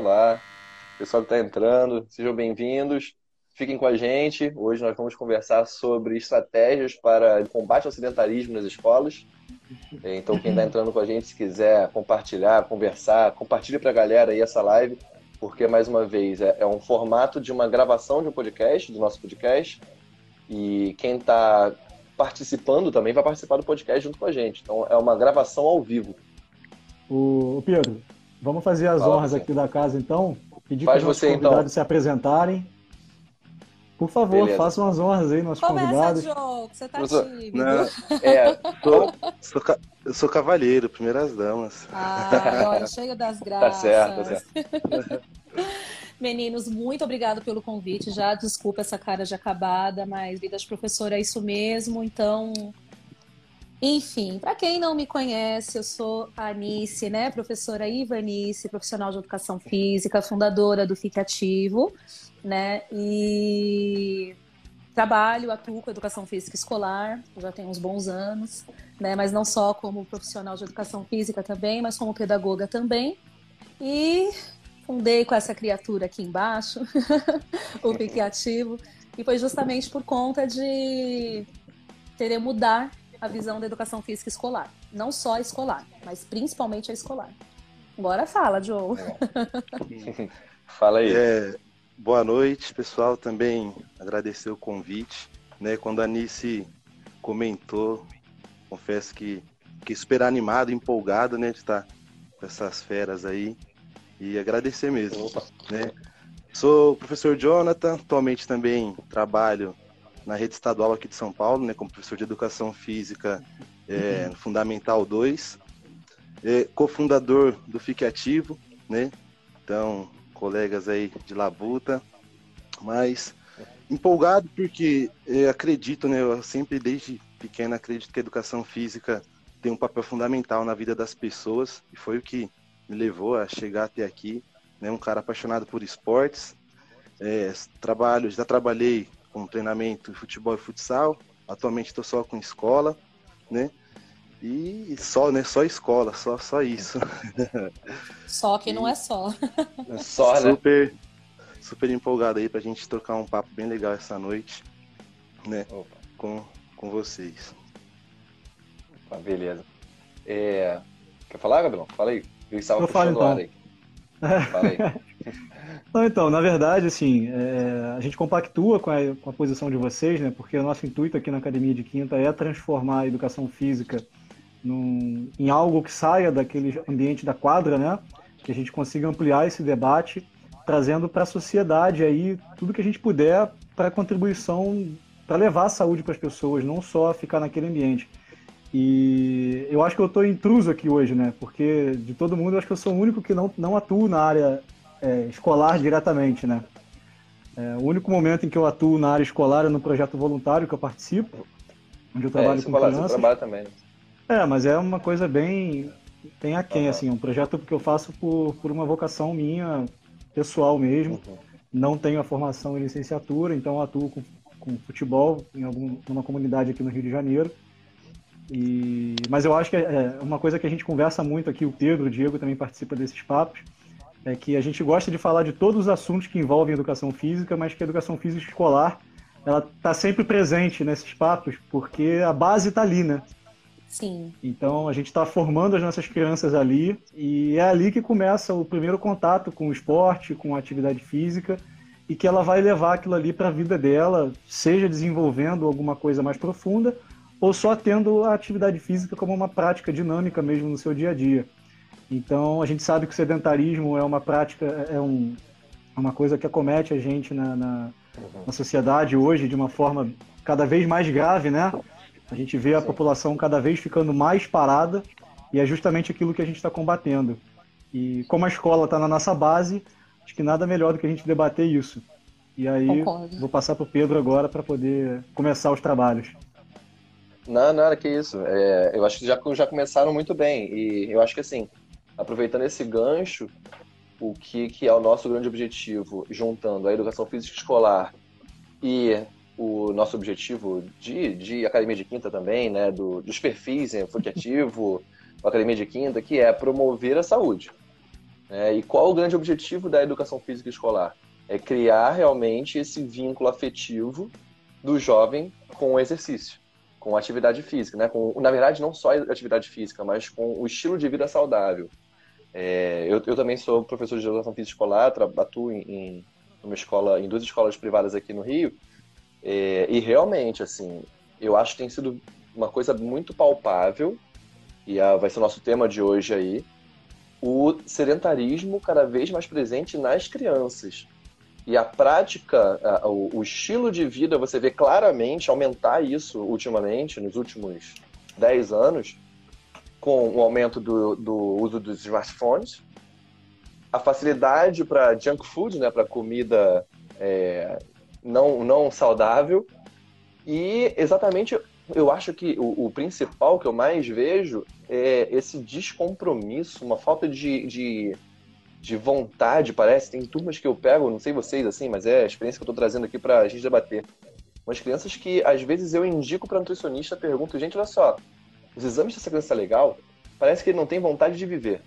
Olá, pessoal que está entrando, sejam bem-vindos. Fiquem com a gente. Hoje nós vamos conversar sobre estratégias para combate ao sedentarismo nas escolas. Então, quem está entrando com a gente, se quiser compartilhar, conversar, compartilhe para a galera aí essa live, porque, mais uma vez, é, é um formato de uma gravação de um podcast, do nosso podcast. E quem está participando também vai participar do podcast junto com a gente. Então, é uma gravação ao vivo. O Pedro, vamos fazer as Fala honras você. aqui da casa, então. Pedir para os então. convidados então. se apresentarem. Por favor, Beleza. façam as honras aí, nossos Começa, convidados. Jogo, você tá tímido. Não, é, tô, sou, eu sou cavalheiro, primeiras damas. Ah, olha, cheio das graças. Tá certo, tá certo. Meninos, muito obrigado pelo convite. Já desculpa essa cara de acabada, mas vida de professora é isso mesmo. Então, enfim, para quem não me conhece, eu sou a Anice, né? Professora Ivanice, profissional de educação física, fundadora do Fique Ativo né? E trabalho, atuo com educação física escolar, já tenho uns bons anos, né? Mas não só como profissional de educação física também, mas como pedagoga também. E fundei com essa criatura aqui embaixo, o Pique Ativo, e foi justamente por conta de querer mudar a visão da educação física escolar. Não só a escolar, mas principalmente a escolar. Agora fala, Joe. fala aí. É, Boa noite, pessoal. Também agradecer o convite. Né? Quando a Anice comentou, confesso que fiquei super animado, empolgado né, de estar com essas feras aí. E agradecer mesmo. Né? Sou o professor Jonathan, atualmente também trabalho na rede estadual aqui de São Paulo, né, como professor de Educação Física é, uhum. Fundamental 2. É, cofundador do Fique Ativo, né? Então, colegas aí de labuta, mas empolgado porque acredito, né, eu sempre desde pequeno acredito que a educação física tem um papel fundamental na vida das pessoas e foi o que me levou a chegar até aqui, né, um cara apaixonado por esportes, é, trabalho, já trabalhei com treinamento de futebol e futsal, atualmente estou só com escola, né, e só, né? Só escola, só, só isso. Só que e... não é só. Só, né? Super, super empolgado aí pra gente trocar um papo bem legal essa noite, né? Com, com vocês. Opa, beleza. É... Quer falar, Gabriel? Fala aí. Eu estava puxando então. aí. Fala aí. Não, então, na verdade, assim, é, a gente compactua com a, com a posição de vocês, né? Porque o nosso intuito aqui na Academia de Quinta é transformar a educação física num, em algo que saia daquele ambiente da quadra, né? Que a gente consiga ampliar esse debate, trazendo para a sociedade aí tudo que a gente puder para contribuição, para levar a saúde para as pessoas, não só ficar naquele ambiente. E eu acho que eu estou intruso aqui hoje, né? Porque de todo mundo eu acho que eu sou o único que não, não atuo na área é, escolar diretamente, né? É, o único momento em que eu atuo na área escolar é no projeto voluntário que eu participo, onde eu trabalho é, com crianças. Você trabalha também. Né? É, mas é uma coisa bem, bem aquém, uhum. assim, um projeto que eu faço por, por uma vocação minha, pessoal mesmo. Uhum. Não tenho a formação em licenciatura, então atuo com, com futebol em algum, numa comunidade aqui no Rio de Janeiro. E, mas eu acho que é, é uma coisa que a gente conversa muito aqui, o Pedro, o Diego também participa desses papos, é que a gente gosta de falar de todos os assuntos que envolvem educação física, mas que a educação física escolar ela está sempre presente nesses papos, porque a base está ali, né? Sim. Então a gente está formando as nossas crianças ali e é ali que começa o primeiro contato com o esporte, com a atividade física e que ela vai levar aquilo ali para a vida dela, seja desenvolvendo alguma coisa mais profunda ou só tendo a atividade física como uma prática dinâmica mesmo no seu dia a dia. Então a gente sabe que o sedentarismo é uma prática, é um, uma coisa que acomete a gente na, na, na sociedade hoje de uma forma cada vez mais grave, né? A gente vê a população cada vez ficando mais parada e é justamente aquilo que a gente está combatendo. E como a escola está na nossa base, acho que nada melhor do que a gente debater isso. E aí, Concordo. vou passar para o Pedro agora para poder começar os trabalhos. Não, nada que isso. É, eu acho que já, já começaram muito bem. E eu acho que, assim, aproveitando esse gancho, o que, que é o nosso grande objetivo, juntando a educação física escolar e o nosso objetivo de, de Academia de Quinta também, né, do, dos perfis em Focativo, Academia de Quinta, que é promover a saúde. É, e qual o grande objetivo da educação física escolar? É criar realmente esse vínculo afetivo do jovem com o exercício, com a atividade física, né? Com, na verdade, não só a atividade física, mas com o estilo de vida saudável. É, eu, eu, também sou professor de educação física escolar, atuo em, em, uma escola, em duas escolas privadas aqui no Rio, é, e realmente, assim, eu acho que tem sido uma coisa muito palpável, e a, vai ser o nosso tema de hoje aí, o sedentarismo cada vez mais presente nas crianças. E a prática, o, o, estilo de vida, você vê claramente aumentar isso ultimamente, nos últimos 10 anos, com o aumento do, do uso dos smartphones, a facilidade para junk food, né, para comida é, não, não saudável, e exatamente eu acho que o, o, principal que eu mais vejo é esse descompromisso, uma falta de, de, de, vontade, parece. Tem turmas que eu pego, não sei vocês assim, mas é a experiência que eu estou trazendo aqui para a gente debater. Umas crianças que às vezes eu indico para nutricionista, pergunto, gente, olha só, os exames dessa criança legal, parece que ele não tem vontade de viver.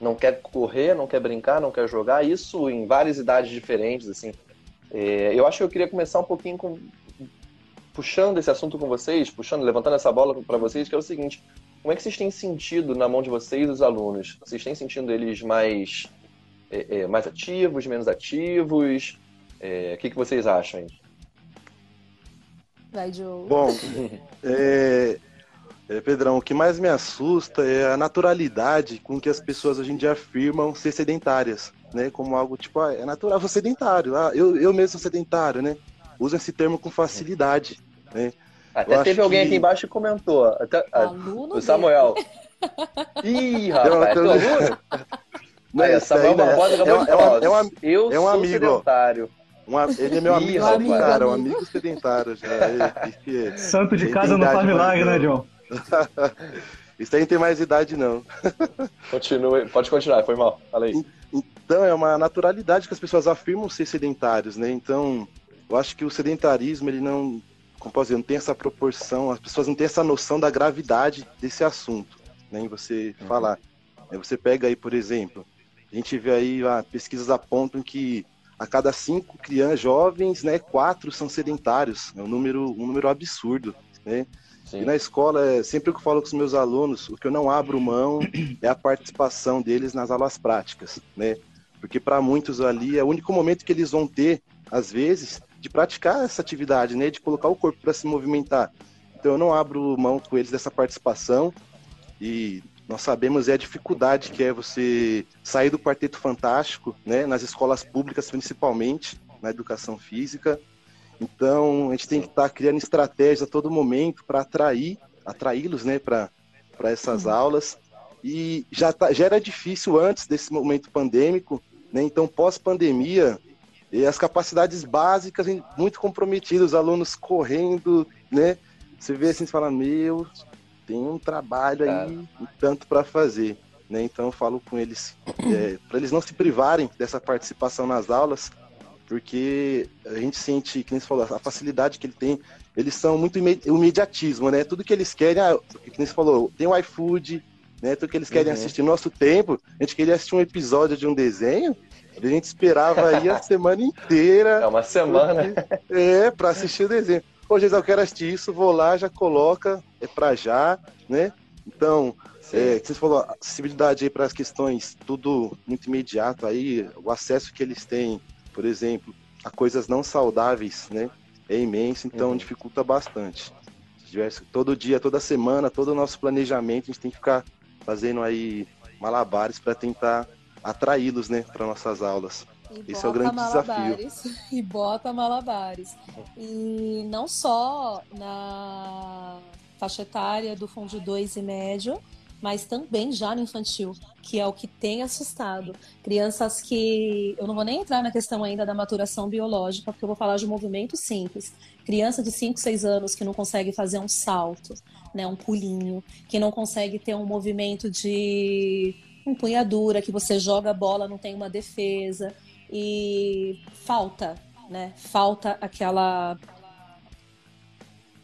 Não quer correr, não quer brincar, não quer jogar, isso em várias idades diferentes, assim. É, eu acho que eu queria começar um pouquinho com, puxando esse assunto com vocês, puxando, levantando essa bola para vocês, que é o seguinte: como é que vocês têm sentido na mão de vocês os alunos? Vocês têm sentido eles mais, é, é, mais ativos, menos ativos? É, o que, que vocês acham? Vai, Joe. Bom, é, é, Pedrão, o que mais me assusta é a naturalidade com que as pessoas hoje em dia afirmam ser sedentárias, né? Como algo tipo, ah, é natural, vou sedentário, ah, eu, eu mesmo sou sedentário, né? Usam esse termo com facilidade. Né? Até teve alguém que... aqui embaixo que comentou. Até, o Samuel. Ih, rapaz, é aluno? Não, é, Samuel Barbosa é, é, é, é, um, Eu é um amigo. sedentário. Um, ele é meu amigo Ih, sedentário, um amigo sedentário já. Ele, Santo de casa não faz milagre, né, John? Isso aí não tem mais idade, não. Continue, pode continuar, foi mal. Fala aí. Então, é uma naturalidade que as pessoas afirmam ser sedentários, né? Então, eu acho que o sedentarismo, ele não, como posso dizer, não tem essa proporção, as pessoas não têm essa noção da gravidade desse assunto, né, em você uhum. falar. Você pega aí, por exemplo, a gente vê aí, ah, pesquisas apontam que a cada cinco crianças jovens, né, quatro são sedentários, é um número, um número absurdo, né? Sim. E na escola, é, sempre que eu falo com os meus alunos, o que eu não abro mão é a participação deles nas aulas práticas, né? Porque para muitos ali é o único momento que eles vão ter, às vezes, de praticar essa atividade, né? De colocar o corpo para se movimentar. Então eu não abro mão com eles dessa participação e nós sabemos é a dificuldade que é você sair do quarteto fantástico, né? Nas escolas públicas principalmente, na educação física. Então a gente tem que estar tá criando estratégias a todo momento para atrair, atraí-los, né? Para essas uhum. aulas e já, tá, já era difícil antes desse momento pandêmico, né? Então, pós-pandemia, e as capacidades básicas muito comprometidas, os alunos correndo, né? Você vê assim, você fala, meu, tem um trabalho aí, tanto para fazer. Né? Então eu falo com eles, é, para eles não se privarem dessa participação nas aulas, porque a gente sente, que nem você falou, a facilidade que ele tem, eles são muito imediatismo, né? Tudo que eles querem, ah, que nem você falou, tem o iFood, né? Tudo que eles querem uhum. assistir. No nosso tempo, a gente queria assistir um episódio de um desenho, a gente esperava aí a semana inteira. É uma semana. Porque, é, para assistir o desenho. Jesus, eu quero assistir isso, vou lá, já coloca, é para já, né? Então, é, você falou, acessibilidade aí para as questões, tudo muito imediato aí, o acesso que eles têm, por exemplo, a coisas não saudáveis, né? É imenso, então uhum. dificulta bastante. Todo dia, toda semana, todo o nosso planejamento, a gente tem que ficar fazendo aí malabares para tentar atraí-los, né, para nossas aulas. E Esse é o grande malabares, desafio. E bota malabares. E não só na faixa etária do fundo 2 e médio, mas também já no infantil, que é o que tem assustado. Crianças que. Eu não vou nem entrar na questão ainda da maturação biológica, porque eu vou falar de um movimento simples. Criança de 5, 6 anos que não consegue fazer um salto, né, um pulinho, que não consegue ter um movimento de empunhadura, que você joga a bola, não tem uma defesa. E falta, né? Falta aquela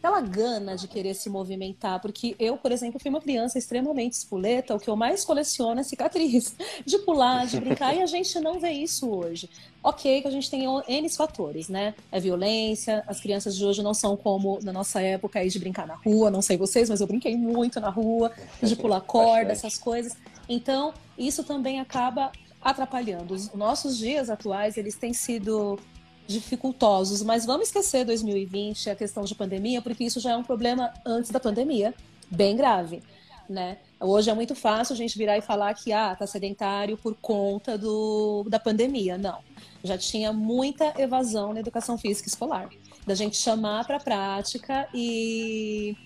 aquela gana de querer se movimentar, porque eu, por exemplo, fui uma criança extremamente espoleta, o que eu mais coleciono é cicatriz, de pular, de brincar, e a gente não vê isso hoje. Ok, que a gente tem N fatores, né? É violência, as crianças de hoje não são como na nossa época aí de brincar na rua, não sei vocês, mas eu brinquei muito na rua, de pular corda, essas coisas. Então, isso também acaba atrapalhando. Os nossos dias atuais, eles têm sido dificultosos, mas vamos esquecer 2020, a questão de pandemia, porque isso já é um problema antes da pandemia, bem grave, né? Hoje é muito fácil a gente virar e falar que ah, tá sedentário por conta do, da pandemia. Não. Já tinha muita evasão na educação física escolar. Da gente chamar para prática e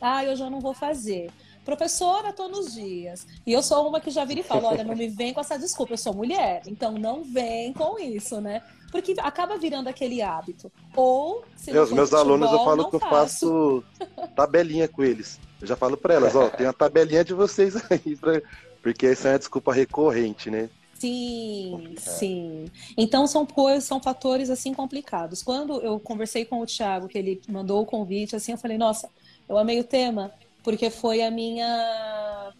ah, eu já não vou fazer. Professora, tô nos dias. E eu sou uma que já vira e fala: olha, não me vem com essa desculpa, eu sou mulher, então não vem com isso, né? Porque acaba virando aquele hábito. Ou, se meus, meus futebol, alunos, eu falo que faço. eu faço tabelinha com eles. Eu já falo para elas: ó, tem uma tabelinha de vocês aí, pra... porque essa é uma desculpa recorrente, né? Sim, sim. Então são coisas, são fatores assim complicados. Quando eu conversei com o Thiago, que ele mandou o convite, assim, eu falei, nossa, eu amei o tema, porque foi a minha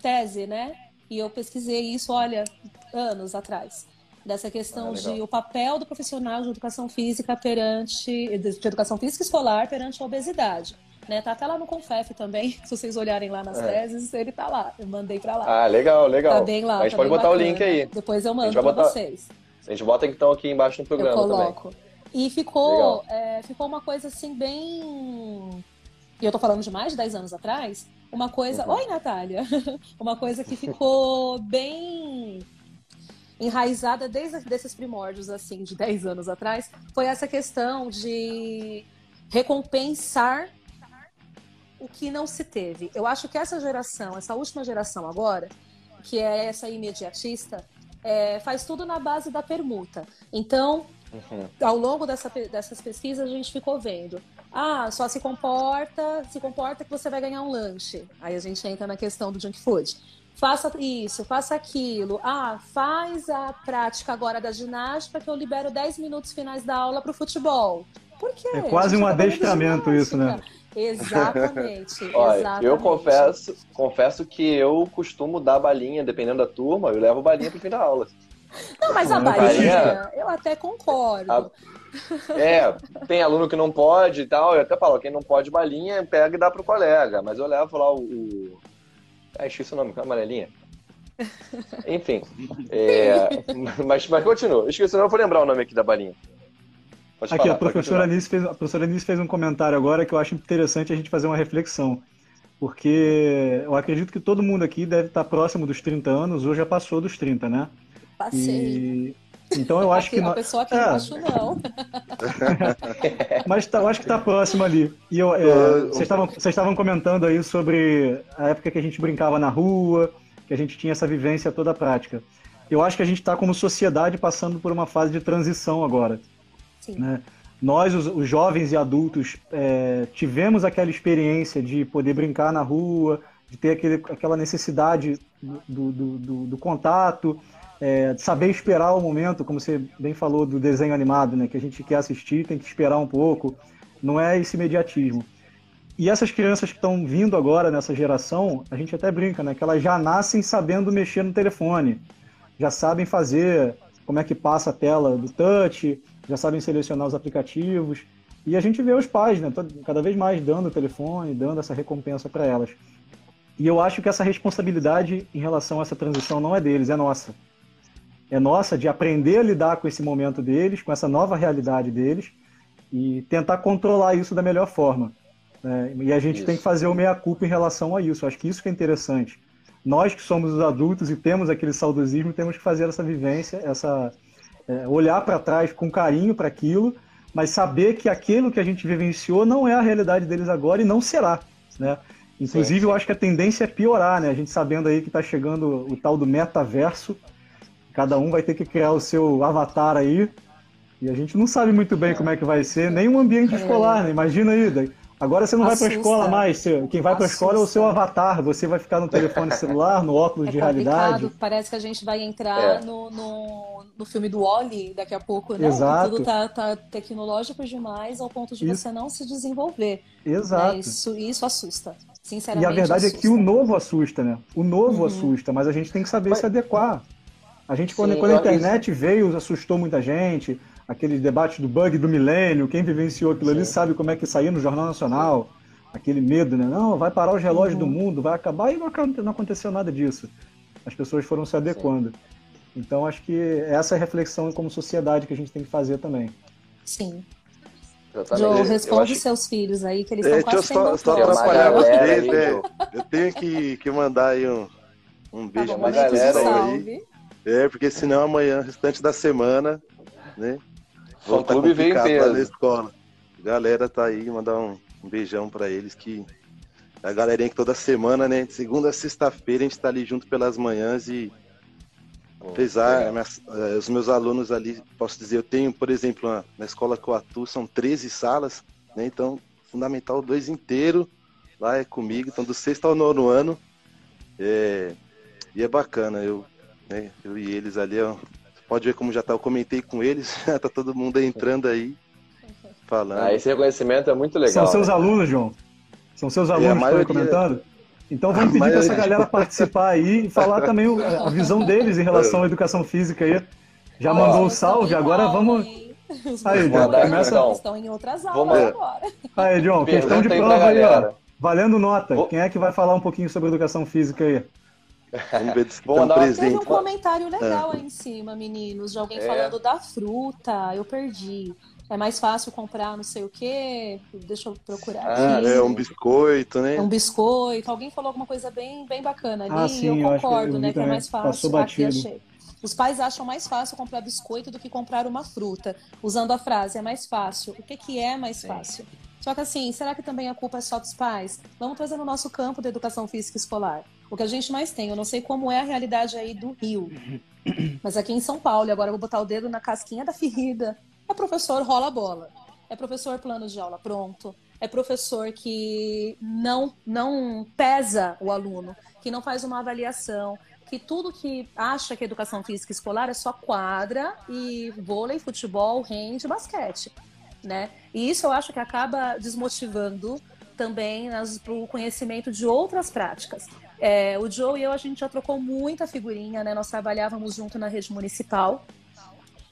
tese, né? E eu pesquisei isso, olha, anos atrás dessa questão ah, de o papel do profissional de educação física perante de educação física escolar perante a obesidade. Né? Tá até lá no Confef também, se vocês olharem lá nas é. teses, ele tá lá. Eu mandei para lá. Ah, legal, legal. Tá bem lá. A gente tá pode botar bacana. o link aí. Depois eu mando para botar... vocês. A gente bota então aqui embaixo no programa eu coloco. também. E ficou, é, ficou uma coisa assim bem. E eu tô falando de mais de 10 anos atrás. Uma coisa. Uhum. Oi, Natália! uma coisa que ficou bem enraizada desde esses primórdios, assim, de 10 anos atrás, foi essa questão de recompensar o que não se teve. Eu acho que essa geração, essa última geração agora, que é essa imediatista, é, faz tudo na base da permuta. Então, uhum. ao longo dessa, dessas pesquisas, a gente ficou vendo. Ah, só se comporta, se comporta que você vai ganhar um lanche. Aí a gente entra na questão do junk food faça isso, faça aquilo. Ah, faz a prática agora da ginástica que eu libero 10 minutos finais da aula para o futebol. Por quê? É quase um tá adestramento isso, né? Exatamente. Olha, exatamente. eu confesso, confesso que eu costumo dar balinha, dependendo da turma, eu levo balinha pro fim da aula. Não, mas a balinha, eu até concordo. A... É, tem aluno que não pode e tal, eu até falo, quem não pode balinha, pega e dá pro colega, mas eu levo lá o, ah, esqueci o nome, é amarelinha. Enfim. É, mas, mas continua. Esqueci o nome, eu vou lembrar o nome aqui da balinha. Pode aqui, falar, a, professora Anice fez, a professora Anice fez um comentário agora que eu acho interessante a gente fazer uma reflexão. Porque eu acredito que todo mundo aqui deve estar próximo dos 30 anos, ou já passou dos 30, né? Passei. E... Então eu acho que. Uma pessoa aqui é. embaixo não. Mas tá, eu acho que está próximo ali. E eu, é, vocês estavam vocês estavam comentando aí sobre a época que a gente brincava na rua, que a gente tinha essa vivência toda prática. Eu acho que a gente está como sociedade passando por uma fase de transição agora. Sim. Né? Nós, os, os, jovens e adultos, é, tivemos aquela experiência de poder brincar na rua, de ter aquele, aquela necessidade do, do, do, do contato, é, saber esperar o momento, como você bem falou do desenho animado, né? Que a gente quer assistir, tem que esperar um pouco. Não é esse imediatismo. E essas crianças que estão vindo agora nessa geração, a gente até brinca, né? Que elas já nascem sabendo mexer no telefone, já sabem fazer como é que passa a tela do touch, já sabem selecionar os aplicativos. E a gente vê os pais, né? Cada vez mais dando o telefone, dando essa recompensa para elas. E eu acho que essa responsabilidade em relação a essa transição não é deles, é nossa é nossa de aprender a lidar com esse momento deles, com essa nova realidade deles e tentar controlar isso da melhor forma. Né? E a gente isso. tem que fazer o meia-culpa em relação a isso. Acho que isso que é interessante. Nós que somos os adultos e temos aquele saudosismo, temos que fazer essa vivência, essa é, olhar para trás com carinho para aquilo, mas saber que aquilo que a gente vivenciou não é a realidade deles agora e não será. Né? Inclusive, sim, sim. eu acho que a tendência é piorar, né? A gente sabendo aí que está chegando o tal do metaverso, Cada um vai ter que criar o seu avatar aí. E a gente não sabe muito bem como é que vai ser, nem um ambiente é. escolar, né? Imagina aí, Agora você não Assusta. vai para a escola mais. Quem vai para a escola é o seu avatar. Você vai ficar no telefone celular, no óculos é de realidade. Parece que a gente vai entrar é. no, no, no, filme do Wally daqui a pouco, né? Exato. tudo tá, tá, tecnológico demais ao ponto de isso. você não se desenvolver. Exato. Né? Isso, isso assusta. Sinceramente. E a verdade assusta. é que o novo assusta, né? O novo uhum. assusta, mas a gente tem que saber mas... se adequar. A gente, quando, Sim, quando a internet veio, assustou muita gente aquele debate do bug do milênio, quem vivenciou aquilo Sim. ali sabe como é que saía no Jornal Nacional, aquele medo, né? Não, vai parar os relógios uhum. do mundo, vai acabar, e não, não aconteceu nada disso. As pessoas foram se adequando. Sim. Então, acho que essa é a reflexão como sociedade que a gente tem que fazer também. Sim. Joe, responde acho... seus filhos aí, que eles é, estão quase só, só atrapalhar vocês, né? Eu tenho que, que mandar aí um, um beijo tá bom, pra galera aí. É, porque senão amanhã, restante da semana, né? O clube veio em peso. Na escola. Galera tá aí, mandar um, um beijão para eles que a galerinha que toda semana, né, de segunda a sexta-feira a gente tá ali junto pelas manhãs e apesar minhas, uh, os meus alunos ali, posso dizer, eu tenho, por exemplo, na, na escola que eu atuo são 13 salas, né? Então, fundamental dois inteiro lá é comigo, então do sexto ao nono ano. É, e é bacana, eu, né, eu e eles ali, ó, Pode ver como já tá, eu comentei com eles, já tá todo mundo entrando aí, falando. Ah, esse reconhecimento é muito legal. São seus né? alunos, João? São seus alunos que estão comentando? Então vamos pedir para essa galera participar aí e falar também a visão deles em relação à educação física aí. Já mandou o um salve, agora vamos. Aí, John, começa... Então. estão em outras aulas vamos... agora. Aí, John, questão de prova aí, ó. Valendo nota. Quem é que vai falar um pouquinho sobre educação física aí? Vamos ver se Bom, presente. Teve um comentário legal é. aí em cima, meninos, de alguém é. falando da fruta. Eu perdi. É mais fácil comprar não sei o quê. Deixa eu procurar ah, aqui. É um biscoito, né? É um biscoito. Alguém falou alguma coisa bem, bem bacana ali. Ah, sim, eu concordo, eu né? Que é mais fácil. Passou batido. Aqui achei. Os pais acham mais fácil comprar biscoito do que comprar uma fruta. Usando a frase, é mais fácil. O que, que é mais sim. fácil? Só que assim, será que também a culpa é só dos pais? Vamos trazer no nosso campo da educação física escolar. O que a gente mais tem, eu não sei como é a realidade aí do Rio, mas aqui em São Paulo, agora eu vou botar o dedo na casquinha da ferida, é professor rola bola, é professor plano de aula pronto, é professor que não, não pesa o aluno, que não faz uma avaliação, que tudo que acha que é educação física escolar é só quadra e vôlei, futebol, rende, basquete né? E isso eu acho que acaba desmotivando também para o conhecimento de outras práticas. É, o Joe e eu, a gente já trocou muita figurinha, né? Nós trabalhávamos junto na rede municipal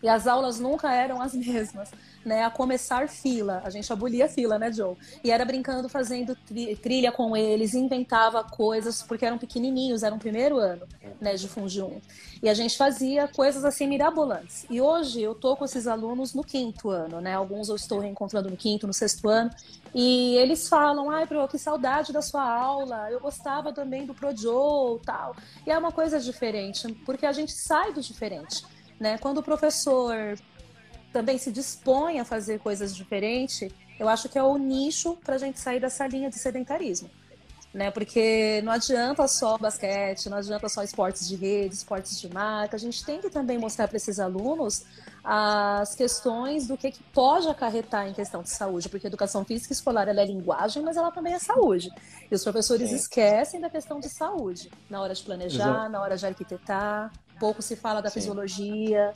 e as aulas nunca eram as mesmas, né? A começar fila, a gente abolia fila, né, Joe? E era brincando, fazendo trilha com eles, inventava coisas, porque eram pequenininhos, era um primeiro ano, né, de Funde 1. E a gente fazia coisas assim mirabolantes. E hoje eu tô com esses alunos no quinto ano, né? Alguns eu estou reencontrando no quinto, no sexto ano, e eles falam: "Ai, Pro, que saudade da sua aula. Eu gostava também do Pro Joe, tal". E é uma coisa diferente, porque a gente sai do diferente. Né? Quando o professor também se dispõe a fazer coisas diferentes, eu acho que é o nicho para a gente sair dessa linha de sedentarismo. Né? Porque não adianta só basquete, não adianta só esportes de rede, esportes de marca. A gente tem que também mostrar para esses alunos as questões do que, que pode acarretar em questão de saúde, porque educação física escolar é linguagem, mas ela também é saúde. E os professores Sim. esquecem da questão de saúde na hora de planejar, Exato. na hora de arquitetar pouco se fala da Sim. fisiologia.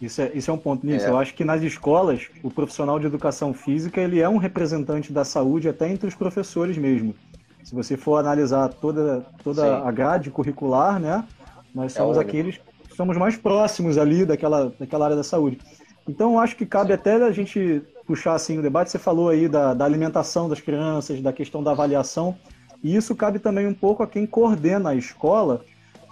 Isso é, isso é um ponto nisso. É. Eu acho que nas escolas, o profissional de educação física ele é um representante da saúde até entre os professores mesmo. Se você for analisar toda, toda a grade curricular, né, nós é somos é aqueles que somos mais próximos ali daquela, daquela área da saúde. Então, eu acho que cabe Sim. até a gente puxar assim o debate. Você falou aí da, da alimentação das crianças, da questão da avaliação. E isso cabe também um pouco a quem coordena a escola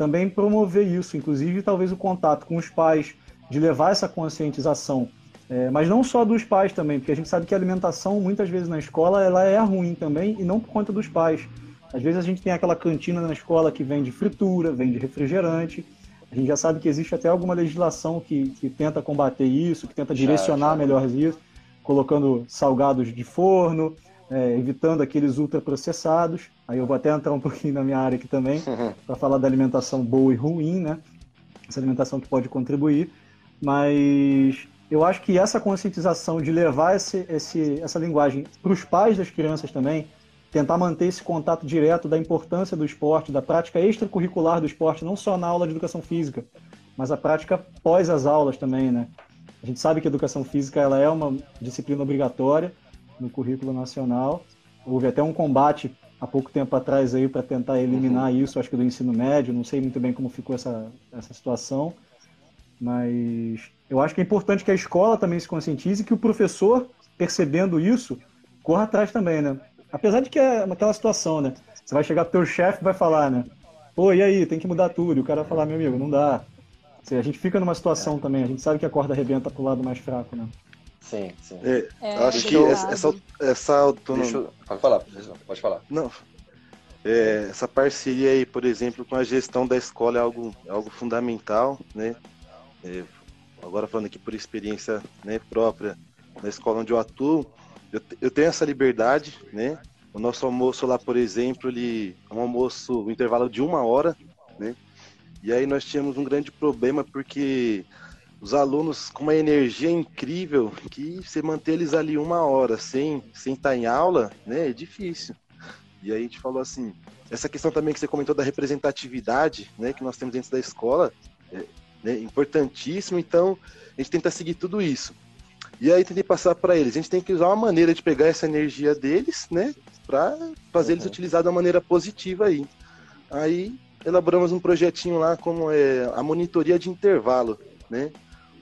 também promover isso, inclusive talvez o contato com os pais, de levar essa conscientização. É, mas não só dos pais também, porque a gente sabe que a alimentação, muitas vezes na escola, ela é ruim também, e não por conta dos pais. Às vezes a gente tem aquela cantina na escola que vende fritura, vende refrigerante. A gente já sabe que existe até alguma legislação que, que tenta combater isso, que tenta direcionar já, já. melhor isso, colocando salgados de forno, é, evitando aqueles ultraprocessados. Aí eu vou até entrar um pouquinho na minha área aqui também, para falar da alimentação boa e ruim, né? Essa alimentação que pode contribuir. Mas eu acho que essa conscientização de levar esse, esse, essa linguagem para os pais das crianças também, tentar manter esse contato direto da importância do esporte, da prática extracurricular do esporte, não só na aula de educação física, mas a prática pós as aulas também, né? A gente sabe que a educação física ela é uma disciplina obrigatória no currículo nacional. Houve até um combate há pouco tempo atrás aí para tentar eliminar uhum. isso, acho que do ensino médio, não sei muito bem como ficou essa, essa situação, mas eu acho que é importante que a escola também se conscientize e que o professor, percebendo isso, corra atrás também, né? Apesar de que é aquela situação, né? Você vai chegar pro teu chefe e vai falar, né? Pô, e aí, tem que mudar tudo. E o cara vai falar, meu amigo, não dá. A gente fica numa situação é. também, a gente sabe que a corda arrebenta pro lado mais fraco, né? Sim, sim. É, é, acho que essa, essa, essa autonomia. Eu... Pode falar, pode falar. Não. É, essa parceria aí, por exemplo, com a gestão da escola é algo, é algo fundamental, né? É, agora falando aqui por experiência né, própria na escola onde eu atuo, eu, eu tenho essa liberdade, né? O nosso almoço lá, por exemplo, ele é um almoço, um intervalo de uma hora, né? E aí nós tínhamos um grande problema porque os alunos com uma energia incrível que você manter eles ali uma hora sem, sem estar em aula, né, é difícil. E aí a gente falou assim, essa questão também que você comentou da representatividade, né, que nós temos dentro da escola, é né, importantíssimo, então a gente tenta seguir tudo isso. E aí tentei passar para eles, a gente tem que usar uma maneira de pegar essa energia deles, né, para fazer uhum. eles utilizar da maneira positiva aí. Aí elaboramos um projetinho lá como é a monitoria de intervalo, né?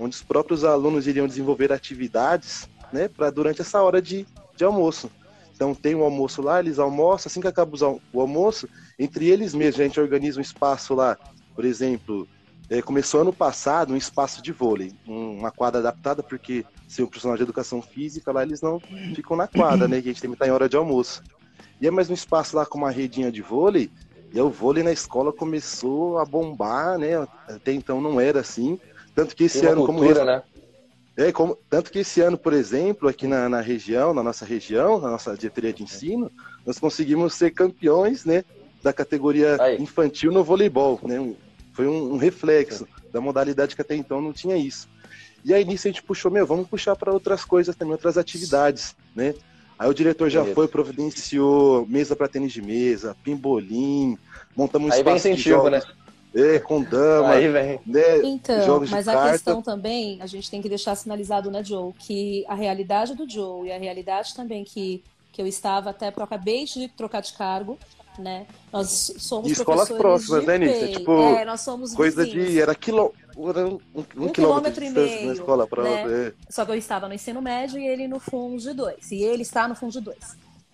Onde os próprios alunos iriam desenvolver atividades, né? Para durante essa hora de, de almoço. Então tem um almoço lá, eles almoçam, assim que acaba o almoço, entre eles mesmos a gente organiza um espaço lá, por exemplo, é, começou ano passado um espaço de vôlei, uma quadra adaptada, porque se o profissional de educação física lá, eles não ficam na quadra, né? Que a gente tem que estar em hora de almoço. E é mais um espaço lá com uma redinha de vôlei, e o vôlei na escola começou a bombar, né? Até então não era assim. Tanto que esse ano, cultura, como. Né? É, como, tanto que esse ano, por exemplo, aqui na, na região, na nossa região, na nossa diretoria de ensino, nós conseguimos ser campeões, né? Da categoria Aí. infantil no voleibol, né? Foi um, um reflexo da modalidade que até então não tinha isso. E aí nisso a gente puxou, meu, vamos puxar para outras coisas também, outras atividades, né? Aí o diretor já foi, providenciou mesa para tênis de mesa, pimbolim, montamos um Aí vem incentivo, né? É, com dama. Aí vem. Né, então, mas a carta. questão também, a gente tem que deixar sinalizado, né, Joe, que a realidade do Joe e a realidade também que, que eu estava até, porque eu acabei de trocar de cargo, né? Nós somos de escolas próximas, né, Nícia? Tipo, é, nós somos coisa vizinhos. de era quilô, um, um, um, quilômetro, e meio na escola para né? Só que eu estava no ensino médio e ele no Fundo 2. E ele está no Fundo 2.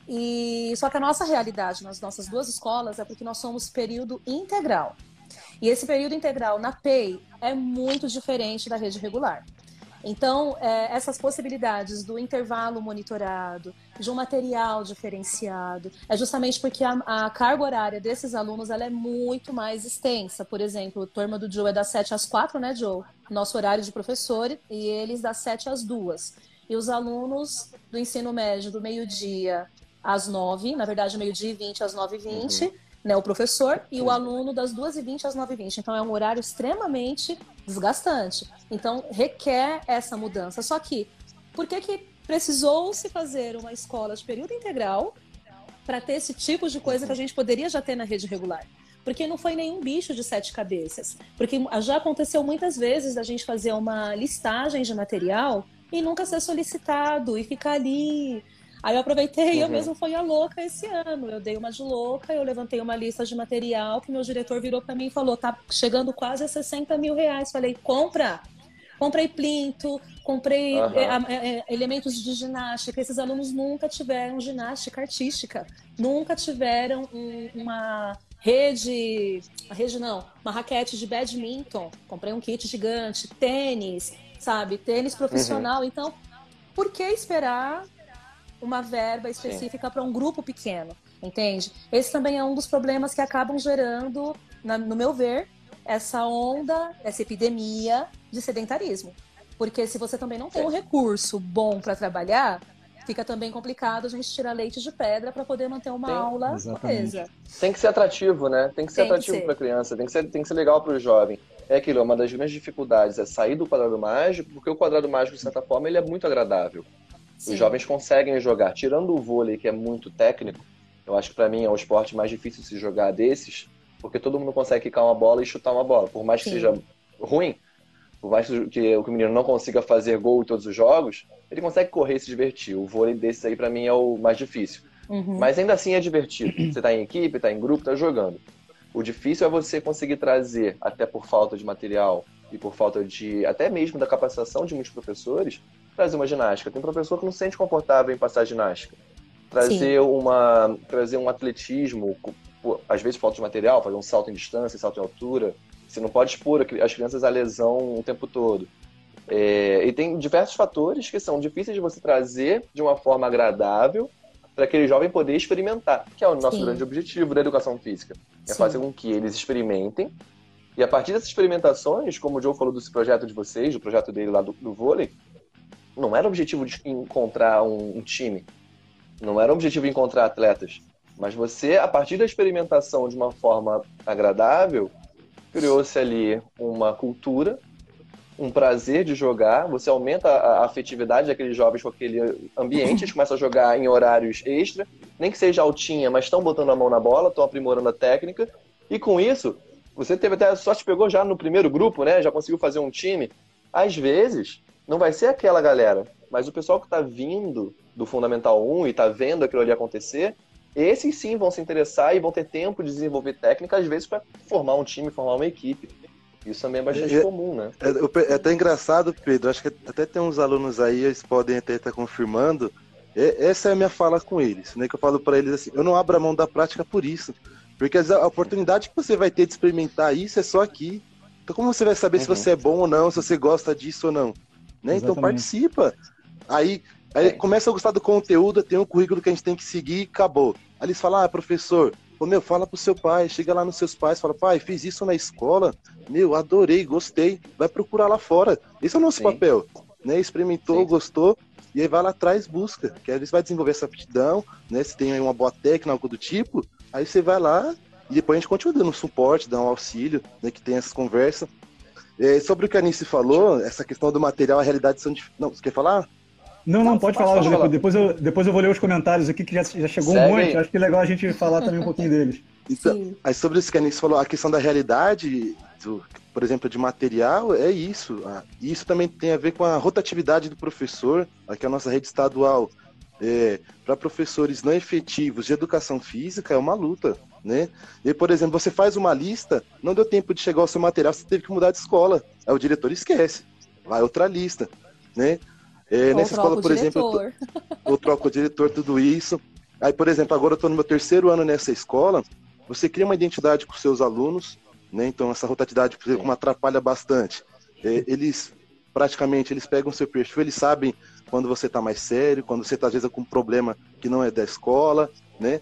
E só que a nossa realidade nas nossas duas escolas é porque nós somos período integral. E esse período integral na PEI é muito diferente da rede regular. Então, é, essas possibilidades do intervalo monitorado, de um material diferenciado, é justamente porque a, a, carga horária desses alunos ela é muito mais extensa. Por exemplo, a turma do Joe é das 7 às 4, né, Joe? Nosso horário de professor, e eles das 7 às 2. E os alunos do ensino médio do meio-dia às 9, na verdade, meio-dia e 20 às 9 e 20. Uhum né, o professor e o aluno das 2h20 às 9h20. Então é um horário extremamente desgastante. Então requer essa mudança. Só que, por que, que precisou-se fazer uma escola de período integral para ter esse tipo de coisa que a gente poderia já ter na rede regular? Porque não foi nenhum bicho de sete cabeças. Porque já aconteceu muitas vezes a gente fazer uma listagem de material e nunca ser solicitado e ficar ali Aí eu aproveitei e uhum. eu mesmo fui a louca esse ano. Eu dei uma de louca, eu levantei uma lista de material que meu diretor virou para mim e falou: tá chegando quase a 60 mil reais. Falei, compra! Comprei plinto, comprei uhum. é, é, elementos de ginástica. Esses alunos nunca tiveram ginástica artística, nunca tiveram um, uma rede, a rede não, uma raquete de badminton. Comprei um kit gigante, tênis, sabe, tênis profissional. Uhum. Então, por que esperar uma verba específica para um grupo pequeno, entende? Esse também é um dos problemas que acabam gerando, na, no meu ver, essa onda, essa epidemia de sedentarismo. Porque se você também não tem um recurso bom para trabalhar, fica também complicado a gente tirar leite de pedra para poder manter uma tem, aula coesa. Tem que ser atrativo, né? Tem que ser tem atrativo para a criança, tem que ser, tem que ser legal para o jovem. é aquilo, é uma das grandes dificuldades é sair do quadrado mágico, porque o quadrado mágico, de certa forma, ele é muito agradável. Sim. Os jovens conseguem jogar. Tirando o vôlei, que é muito técnico, eu acho que para mim é o esporte mais difícil se jogar desses, porque todo mundo consegue quicar uma bola e chutar uma bola. Por mais que Sim. seja ruim, por mais que o menino não consiga fazer gol em todos os jogos, ele consegue correr e se divertir. O vôlei desses aí, para mim, é o mais difícil. Uhum. Mas ainda assim é divertido. Você tá em equipe, tá em grupo, tá jogando. O difícil é você conseguir trazer, até por falta de material e por falta de, até mesmo da capacitação de muitos professores, trazer uma ginástica. Tem professor que não se sente confortável em passar ginástica. Trazer, uma, trazer um atletismo, às vezes falta de material, fazer um salto em distância, salto em altura. Você não pode expor as crianças à lesão o tempo todo. É, e tem diversos fatores que são difíceis de você trazer de uma forma agradável para aquele jovem poder experimentar, que é o nosso Sim. grande objetivo da educação física. É Sim. fazer com que eles experimentem e a partir dessas experimentações, como o Joe falou desse projeto de vocês, do projeto dele lá do, do vôlei, não era o objetivo de encontrar um, um time, não era o objetivo de encontrar atletas, mas você, a partir da experimentação de uma forma agradável, criou-se ali uma cultura um prazer de jogar, você aumenta a afetividade daqueles jovens com aquele ambiente, eles começam a jogar em horários extra, nem que seja altinha, mas estão botando a mão na bola, estão aprimorando a técnica, e com isso, você teve até a sorte, pegou já no primeiro grupo, né? Já conseguiu fazer um time. Às vezes, não vai ser aquela galera, mas o pessoal que está vindo do Fundamental 1 e está vendo aquilo ali acontecer, esses sim vão se interessar e vão ter tempo de desenvolver técnica, às vezes, para formar um time, formar uma equipe. Isso também é bastante é, comum, né? É, é, até engraçado, Pedro, acho que até tem uns alunos aí, eles podem até estar confirmando. É, essa é a minha fala com eles, né? Que eu falo para eles assim, eu não abro a mão da prática por isso. Porque a oportunidade que você vai ter de experimentar isso é só aqui. Então como você vai saber uhum. se você é bom ou não, se você gosta disso ou não? Né? Então participa. Aí, aí é. começa a gostar do conteúdo, tem um currículo que a gente tem que seguir e acabou. Aí eles falam, ah, professor, Pô, meu, fala pro seu pai, chega lá nos seus pais, fala, pai, fiz isso na escola, meu, adorei, gostei, vai procurar lá fora. Esse é o nosso Sim. papel, né? Experimentou, Sim. gostou, e aí vai lá atrás, busca, que aí você vai desenvolver essa aptidão, né? Se tem aí uma boa técnica, algo do tipo, aí você vai lá e depois a gente continua dando suporte, dando um auxílio, né? Que tem essas conversas. É, sobre o que a Anice falou, essa questão do material, a realidade são. Dif... Não, você quer falar? Não, não, pode, falar, falar. Depois eu, depois eu vou ler os comentários aqui, que já, já chegou Segue. um monte. Acho que é legal a gente falar também um pouquinho deles. Então, aí sobre isso que a Anice falou, a questão da realidade, do, por exemplo, de material, é isso. Ah, isso também tem a ver com a rotatividade do professor, aqui a nossa rede estadual. É, para professores não efetivos de educação física é uma luta, né? E, por exemplo, você faz uma lista, não deu tempo de chegar ao seu material, você teve que mudar de escola. Aí o diretor esquece, vai outra lista, né? É, nessa escola, por exemplo, eu, eu troco o diretor, tudo isso. Aí, por exemplo, agora eu estou no meu terceiro ano nessa escola. Você cria uma identidade com seus alunos, né? Então essa rotatividade, por exemplo, atrapalha bastante. É, eles praticamente eles pegam seu perfil, eles sabem quando você está mais sério, quando você está às vezes com um problema que não é da escola, né?